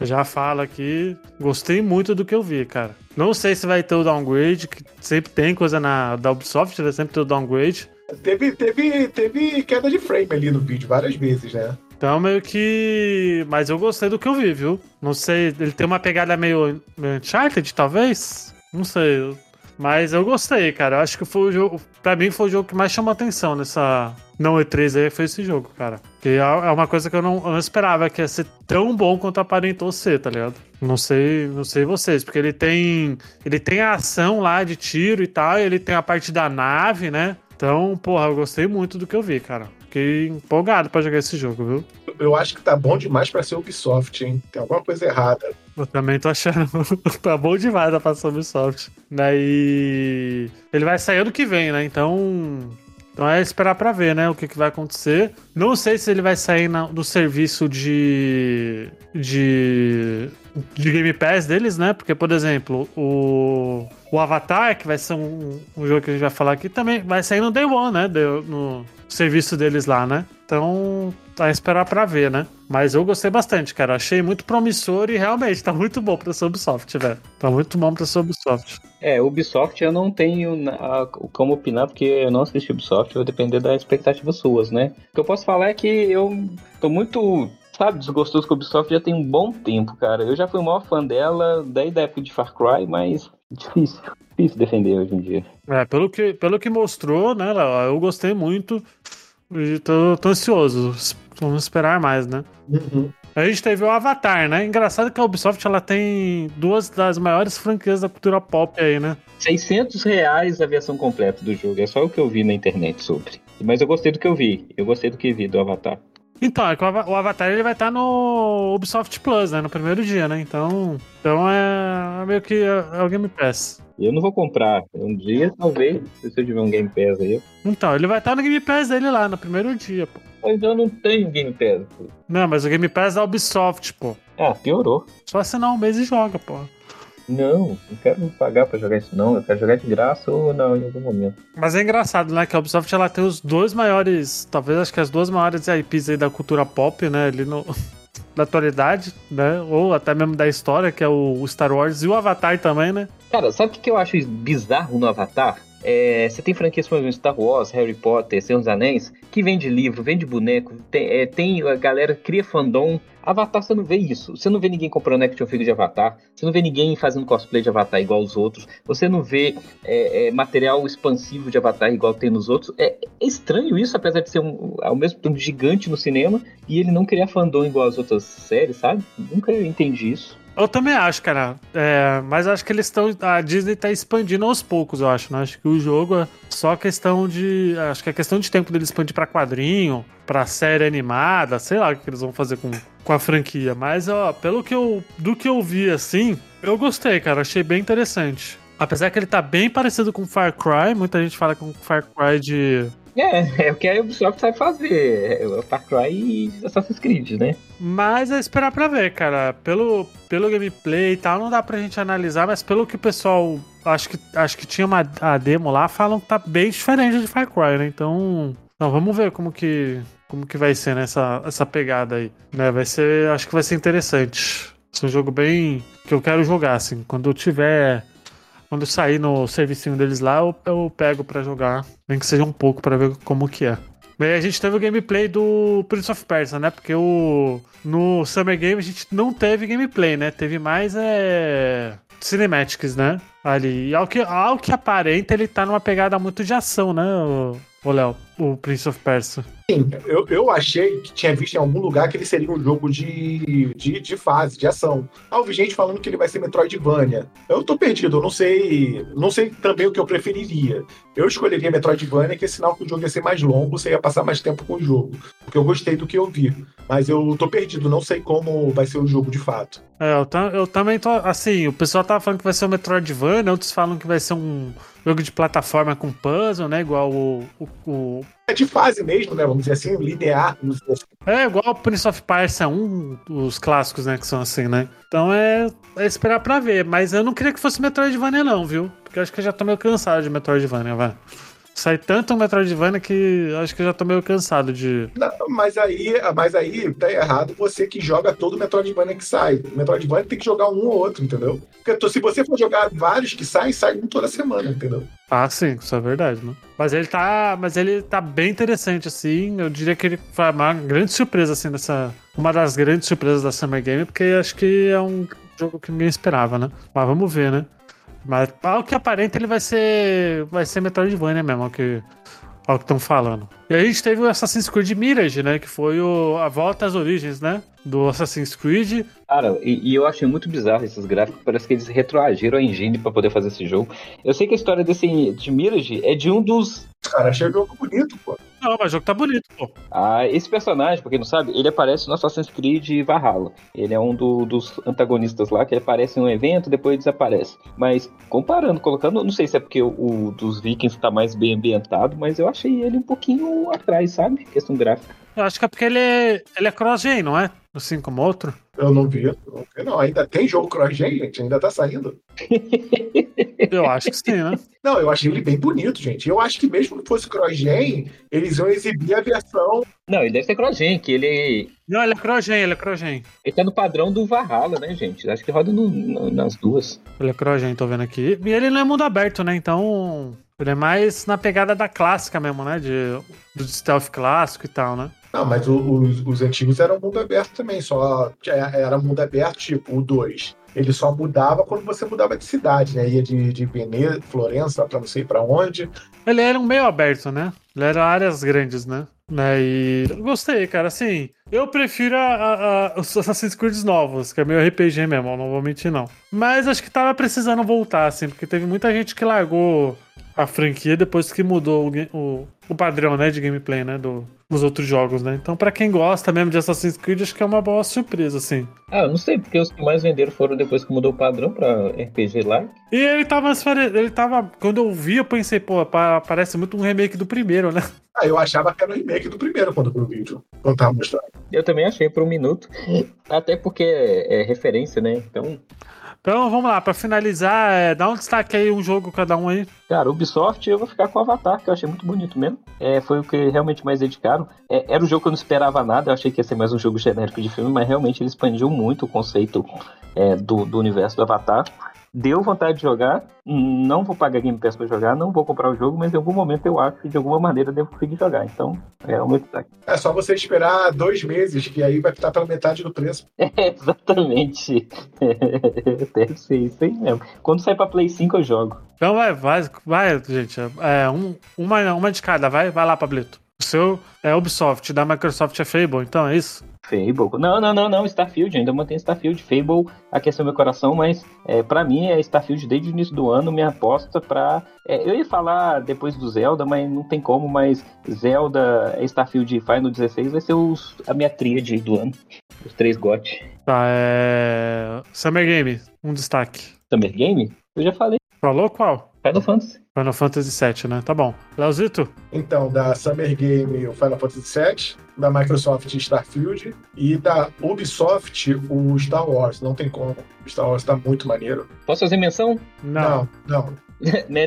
Já falo aqui, gostei muito do que eu vi, cara. Não sei se vai ter o downgrade, que sempre tem coisa na da Ubisoft, né? Sempre tem o downgrade. Teve, teve, teve queda de frame ali no vídeo várias vezes, né? Então, meio que. Mas eu gostei do que eu vi, viu? Não sei, ele tem uma pegada meio, meio Uncharted, talvez? Não sei. Mas eu gostei, cara. Eu acho que foi o jogo. Pra mim, foi o jogo que mais chamou atenção nessa. Não E3 aí, foi esse jogo, cara. Que é é uma coisa que eu não, eu não esperava que ia ser tão bom quanto aparentou ser, tá ligado? Não sei, não sei vocês, porque ele tem. Ele tem a ação lá de tiro e tal, e ele tem a parte da nave, né? Então, porra, eu gostei muito do que eu vi, cara. Fiquei empolgado pra jogar esse jogo, viu? Eu acho que tá bom demais pra ser Ubisoft, hein? Tem alguma coisa errada. Eu também tô achando. tá bom demais da passar Ubisoft. Daí. Ele vai sair ano que vem, né? Então. Então é esperar pra ver, né? O que, que vai acontecer. Não sei se ele vai sair na- do serviço de. de. De Game Pass deles, né? Porque, por exemplo, o. O Avatar, que vai ser um, um jogo que a gente vai falar aqui, também vai sair no Day One, né? no serviço deles lá, né? Então, tá a esperar pra ver, né? Mas eu gostei bastante, cara. Achei muito promissor e realmente tá muito bom pra ser Ubisoft, velho. Tá muito bom pra ser Ubisoft. É, Ubisoft eu não tenho a- como opinar, porque eu não assisti Ubisoft, vai depender das expectativas suas, né? O que eu posso falar é que eu tô muito, sabe, desgostoso com a Ubisoft já tem um bom tempo, cara. Eu já fui o maior fã dela, desde a época de Far Cry, mas difícil, difícil defender hoje em dia. É, pelo que, pelo que mostrou, né, Léo, eu gostei muito e tô, tô ansioso. Vamos esperar mais, né? A gente teve o Avatar, né? Engraçado que a Ubisoft ela tem duas das maiores franquias da cultura pop aí, né? 600 reais a versão completa do jogo, é só o que eu vi na internet sobre. Mas eu gostei do que eu vi, eu gostei do que vi do Avatar. Então, é que o Ava- o Avatar ele vai estar no Ubisoft Plus, né? No primeiro dia, né? Então, então é meio que é, é o Game Pass. Eu não vou comprar, um dia talvez, se eu tiver um Game Pass aí. Então, ele vai estar no Game Pass dele lá, no primeiro dia, pô. Mas eu não tenho Game Pass. Não, mas o Game Pass da Ubisoft, pô. Ah, piorou. Só assinar um mês e joga, pô. Não, não quero pagar pra jogar isso não. Eu quero jogar de graça ou não, em algum momento. Mas é engraçado, né? Que a Ubisoft ela tem os dois maiores, talvez acho que as duas maiores IPs aí da cultura pop, né? Ali no. Da atualidade, né? Ou até mesmo da história, que é o Star Wars e o Avatar também, né? Cara, sabe o que que eu acho bizarro no Avatar? É, você tem franquias como Star Wars, Harry Potter, Senhor dos Anéis, que vende livro, vende boneco, tem, é, tem a galera cria fandom. Avatar, você não vê isso. Você não vê ninguém comprando action figure de Avatar. Você não vê ninguém fazendo cosplay de Avatar igual os outros. Você não vê é, é, material expansivo de Avatar igual tem nos outros. É, é estranho isso, apesar de ser um, ao mesmo tempo gigante no cinema e ele não criar fandom igual as outras séries, sabe? Nunca entendi isso. Eu também acho, cara. É, mas acho que eles estão. A Disney tá expandindo aos poucos, eu acho, né? Acho que o jogo é só questão de. Acho que é questão de tempo dele expandir pra quadrinho, pra série animada, sei lá o que eles vão fazer com, com a franquia. Mas, ó, pelo que eu. Do que eu vi assim, eu gostei, cara. Achei bem interessante. Apesar que ele tá bem parecido com Far Cry, muita gente fala com Far Cry de. É, é o que a Ubisoft sabe fazer. É o Far Cry e Assassin's Creed, né? Mas é esperar pra ver, cara. Pelo, pelo gameplay e tal, não dá pra gente analisar, mas pelo que o pessoal. Acho que, acho que tinha uma a demo lá, falam que tá bem diferente de Far Cry, né? Então. Não, vamos ver como que. Como que vai ser nessa essa pegada aí. Né? Vai ser. Acho que vai ser interessante. Vai ser um jogo bem. que eu quero jogar, assim. Quando eu tiver. Quando sair no servicinho deles lá, eu, eu pego pra jogar. Nem que seja um pouco pra ver como que é. Bem, a gente teve o gameplay do Prince of Persia, né? Porque o no Summer Game a gente não teve gameplay, né? Teve mais é cinematics, né? Ali. E ao que, ao que aparenta, ele tá numa pegada muito de ação, né, o Léo? O Prince of Persia. Sim, eu, eu achei que tinha visto em algum lugar que ele seria um jogo de, de, de fase, de ação. Ah, eu vi gente falando que ele vai ser Metroidvania. Eu tô perdido, eu não sei. Não sei também o que eu preferiria. Eu escolheria Metroidvania, que é sinal que o jogo ia ser mais longo, você ia passar mais tempo com o jogo. Porque eu gostei do que eu vi. Mas eu tô perdido, não sei como vai ser o jogo de fato. É, eu, eu também tô. Assim, o pessoal tava falando que vai ser um Metroidvania, outros falam que vai ser um jogo de plataforma com puzzle, né? Igual o. o, o- É de fase mesmo, né? Vamos dizer assim, linear. assim. é igual o Prince of Persia 1, os clássicos, né? Que são assim, né? Então é, é esperar pra ver. Mas eu não queria que fosse Metroidvania, não, viu? Porque eu acho que eu já tô meio cansado de Metroidvania, vai. Sai tanto Metroidvania que acho que eu já tô meio cansado de. Não, mas aí, mas aí tá errado você que joga todo o Metroidvania que sai. O Metroidvania tem que jogar um ou outro, entendeu? Porque se você for jogar vários que saem, sai um toda semana, entendeu? Ah, sim, isso é verdade, né? Mas ele tá. Mas ele tá bem interessante, assim. Eu diria que ele foi uma grande surpresa, assim, dessa. Uma das grandes surpresas da Summer Game, porque acho que é um jogo que ninguém esperava, né? Mas vamos ver, né? Mas ao que aparenta, ele vai ser. Vai ser Metroidvania mesmo, ao que. Ao que estão falando. E aí a gente teve o Assassin's Creed Mirage, né? Que foi o, a volta às origens, né? Do Assassin's Creed. Cara, e, e eu achei muito bizarro esses gráficos. Parece que eles retroagiram a engine pra poder fazer esse jogo. Eu sei que a história desse de Mirage é de um dos. Cara, achei o jogo bonito, pô. Não, mas o jogo tá bonito, pô. Ah, esse personagem, pra quem não sabe, ele aparece no Assassin's Creed Valhalla. Ele é um do- dos antagonistas lá, que ele aparece em um evento depois desaparece. Mas comparando, colocando, não sei se é porque o, o dos Vikings tá mais bem ambientado, mas eu achei ele um pouquinho atrás, sabe? Questão gráfica. Eu acho que é porque ele é, ele é cross-gen, não é? Assim como outro. Eu não vi. Não, vi, não. ainda tem jogo cross-gen, gente? Ainda tá saindo. Eu acho que sim, né? Não, eu achei ele bem bonito, gente. Eu acho que mesmo que fosse cross-gen, eles iam exibir a versão. Não, ele deve ser cross-gen, que ele, Não, ele é cross-gen, ele é cross-gen. ele tá no padrão do Valhalla, né, gente? Acho que roda no- no- nas duas. Ele é cross-gen, tô vendo aqui. E ele não é mundo aberto, né? Então. Ele é mais na pegada da clássica mesmo, né? De, do stealth clássico e tal, né? Não, mas o- os, os antigos eram mundo aberto também, só era mundo aberto, tipo, o 2. Ele só mudava quando você mudava de cidade, né? Ia de, de Veneza, Florença, pra não sei pra onde. Ele era um meio aberto, né? Ele era áreas grandes, né? né? E gostei, cara. Assim, eu prefiro a, a- os Assassin's Creed novos, que é meio RPG mesmo, não vou mentir, não. Mas acho que tava precisando voltar, assim, porque teve muita gente que largou a franquia depois que mudou o, o, o padrão, né, de gameplay, né, do, dos outros jogos, né? Então, pra quem gosta mesmo de Assassin's Creed, acho que é uma boa surpresa, assim. Ah, eu não sei, porque os que mais venderam foram depois que mudou o padrão pra RPG lá. E ele tava, ele tava, quando eu vi, eu pensei, pô, pa- parece muito um remake do primeiro, né? Ah, eu achava que era o remake do primeiro quando eu vi o vídeo. Quando tava mostrando. Eu também achei por um minuto. Até porque é, é referência, né? Então, Então vamos lá, pra finalizar, é, dá um destaque aí, um jogo cada um aí. cara, Ubisoft eu vou ficar com o Avatar, que eu achei muito bonito mesmo. É, foi o que realmente mais dedicaram. É, era um jogo que eu não esperava nada, eu achei que ia ser mais um jogo genérico de filme, mas realmente ele expandiu muito o conceito é, do, do universo do Avatar. Deu vontade de jogar, não vou pagar Game Pass pra jogar, não vou comprar o jogo, mas em algum momento eu acho que de alguma maneira devo conseguir jogar. Então, é o meu destaque. É só você esperar dois meses, que aí vai estar pela metade do preço. É, exatamente. Deve ser isso aí mesmo. Quando sair pra Play 5 eu jogo. Então vai, vai, vai, gente. É, um, uma, uma de cada, vai, vai lá, Pablito. Seu é Ubisoft, da Microsoft é Fable, então é isso? Fable. Não, não, não, não. Starfield, ainda mantém Starfield. Fable aqueceu meu coração, mas é, para mim é Starfield desde o início do ano, minha aposta pra. É, eu ia falar depois do Zelda, mas não tem como, mas Zelda, Starfield e Final 16 vai ser os, a minha tríade do ano. Os três GOT. Tá, é. Summer Game, um destaque. Summer Game? Eu já falei. Falou qual? Final Fantasy. Final Fantasy VII, né? Tá bom. Leozito? Então, da Summer Game, o Final Fantasy VII, da Microsoft, Starfield, e da Ubisoft, o Star Wars. Não tem como. O Star Wars tá muito maneiro. Posso fazer menção? Não, não. Né,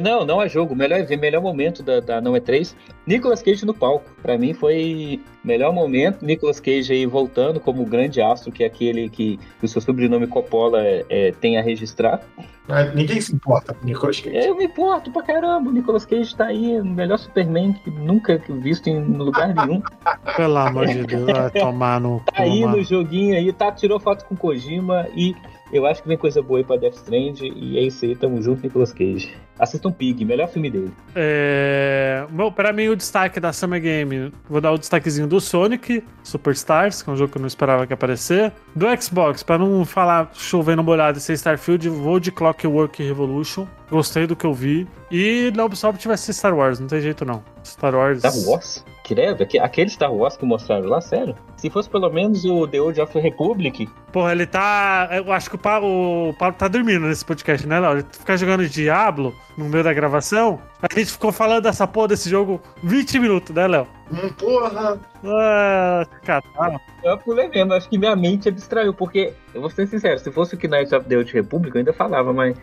não, não é jogo. Melhor, melhor momento da, da Não é 3. Nicolas Cage no palco. Pra mim foi melhor momento. Nicolas Cage aí voltando como o grande astro, que é aquele que o seu sobrenome Coppola é, é, tem a registrar. Mas Ninguém se importa com o Nicolas Cage. Eu me importo pra caramba. O Nicolas Cage tá aí, o melhor Superman que nunca visto em lugar nenhum. Pelo amor de Deus, vai tomar no Tá aí no joguinho aí, tá, tirou foto com Kojima e eu acho que vem coisa boa aí pra Death Strand. E é isso aí, tamo junto, Nicolas Cage. Assistam Pig, melhor filme dele. É... Bom, pra mim, o destaque da Summer Game, vou dar o destaquezinho do Sonic, Superstars, que é um jogo que eu não esperava que aparecer. Do Xbox, pra não falar chovendo molhado e ser Starfield, vou de Clockwork Revolution. Gostei do que eu vi. E da Ubisoft vai ser Star Wars, não tem jeito não. Star Wars. Star Wars? Credo, aque- aquele Star Wars que mostraram lá, sério? Se fosse pelo menos o The Old of the Republic, Porra, ele tá. Eu acho que o Paulo, o Paulo tá dormindo nesse podcast, né, Léo? Ele fica jogando Diablo no meio da gravação. A gente ficou falando dessa porra desse jogo 20 minutos, né, Léo? Hum, porra! Ah, catar. eu pulei mesmo. Acho que minha mente abstraiu, porque, eu vou ser sincero, se fosse o Knights of the Old Republic, eu ainda falava, mas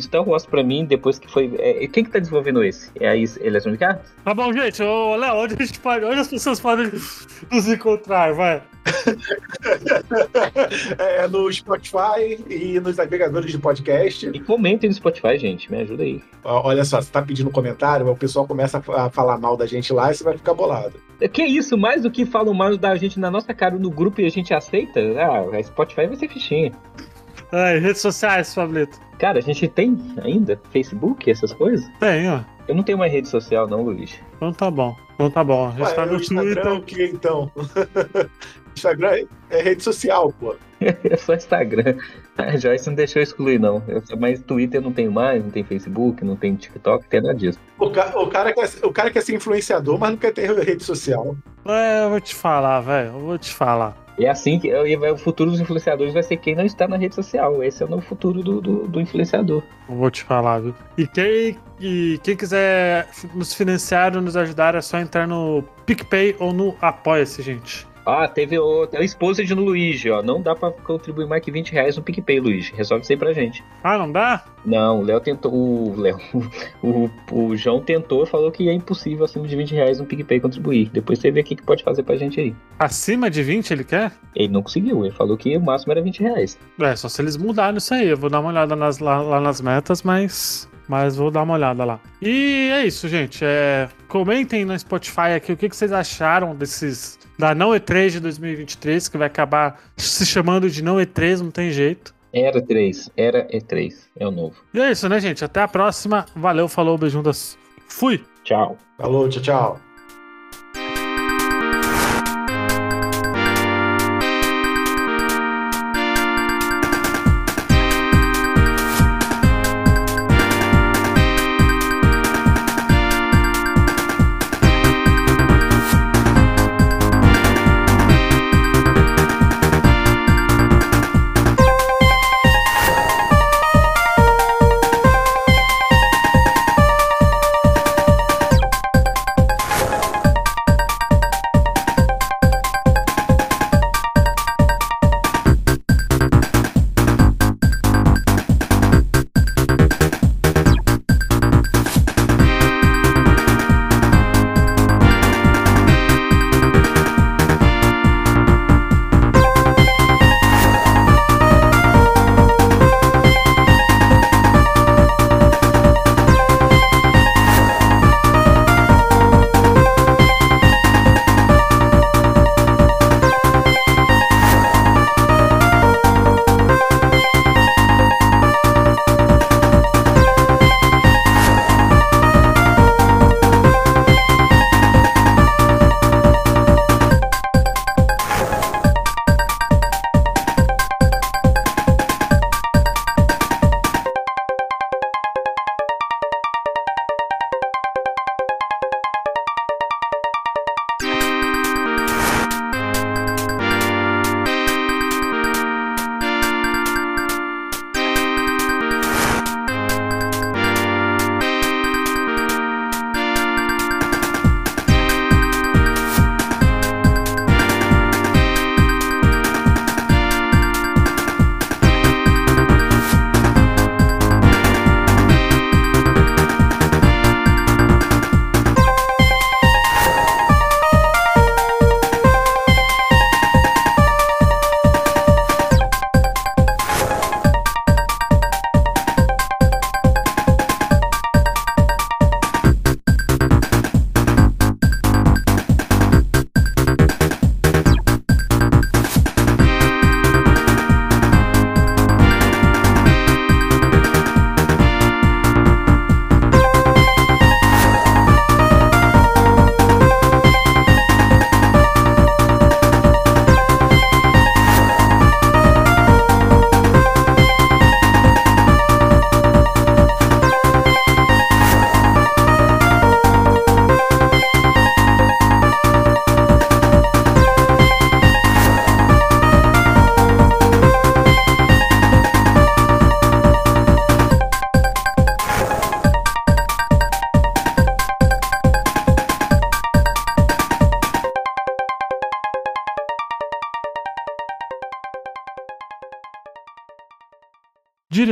Star Wars pra mim, depois que foi. É, quem que tá desenvolvendo esse? É a Electronic Arts? Tá bom, gente. Ô, Léo, onde, a gente pode, onde as pessoas podem nos encontrar, vai? É no Spotify e nos agregadores de podcast. E comentem no Spotify, gente. Me ajuda aí. Olha só, você tá pedindo comentário, o pessoal começa a falar mal da gente lá e você vai ficar bolado. Que isso? Mais do que falam mal da gente na nossa cara no grupo e a gente aceita? Ah, a Spotify vai ser fichinha. Ai, redes sociais, Pablito. Cara, a gente tem ainda Facebook, essas coisas? Tem, ó. Eu não tenho mais rede social, não, Luiz. Então tá bom. Então tá bom. A gente Ué, tá o no Instagram é o Twitter. que então? Instagram é rede social, pô. É só Instagram. A Joyce não deixou excluir, não. Eu, mas Twitter eu não tenho mais, não tem Facebook, não tem TikTok, não tem nada disso. O, ca- o cara quer, o cara quer ser influenciador, mas não quer ter rede social. É, eu vou te falar, velho. Eu vou te falar. É assim que o futuro dos influenciadores vai ser quem não está na rede social. Esse é o novo futuro do, do, do influenciador. Vou te falar, viu? E quem, e quem quiser nos financiar ou nos ajudar é só entrar no PicPay ou no Apoia-se, gente. Ah, teve o, a esposa de Luigi, ó. Não dá pra contribuir mais que 20 reais no PicPay, Luigi. Resolve isso aí pra gente. Ah, não dá? Não, o Léo tentou. O Léo. O, o João tentou e falou que é impossível acima de 20 reais no PicPay contribuir. Depois você vê o que que pode fazer pra gente aí. Acima de 20 ele quer? Ele não conseguiu, ele falou que o máximo era 20 reais. É, só se eles mudarem isso aí. Eu vou dar uma olhada nas- lá, lá nas metas, mas. Mas vou dar uma olhada lá. E é isso, gente. É, comentem no Spotify aqui o que, que vocês acharam desses. Da Não E3 de 2023, que vai acabar se chamando de Não E3, não tem jeito. Era 3, era E3, é o novo. E é isso, né, gente? Até a próxima. Valeu, falou, beijundas. Fui! Tchau. Falou, tchau, tchau.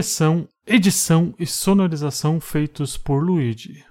Direção, edição e sonorização feitos por Luigi.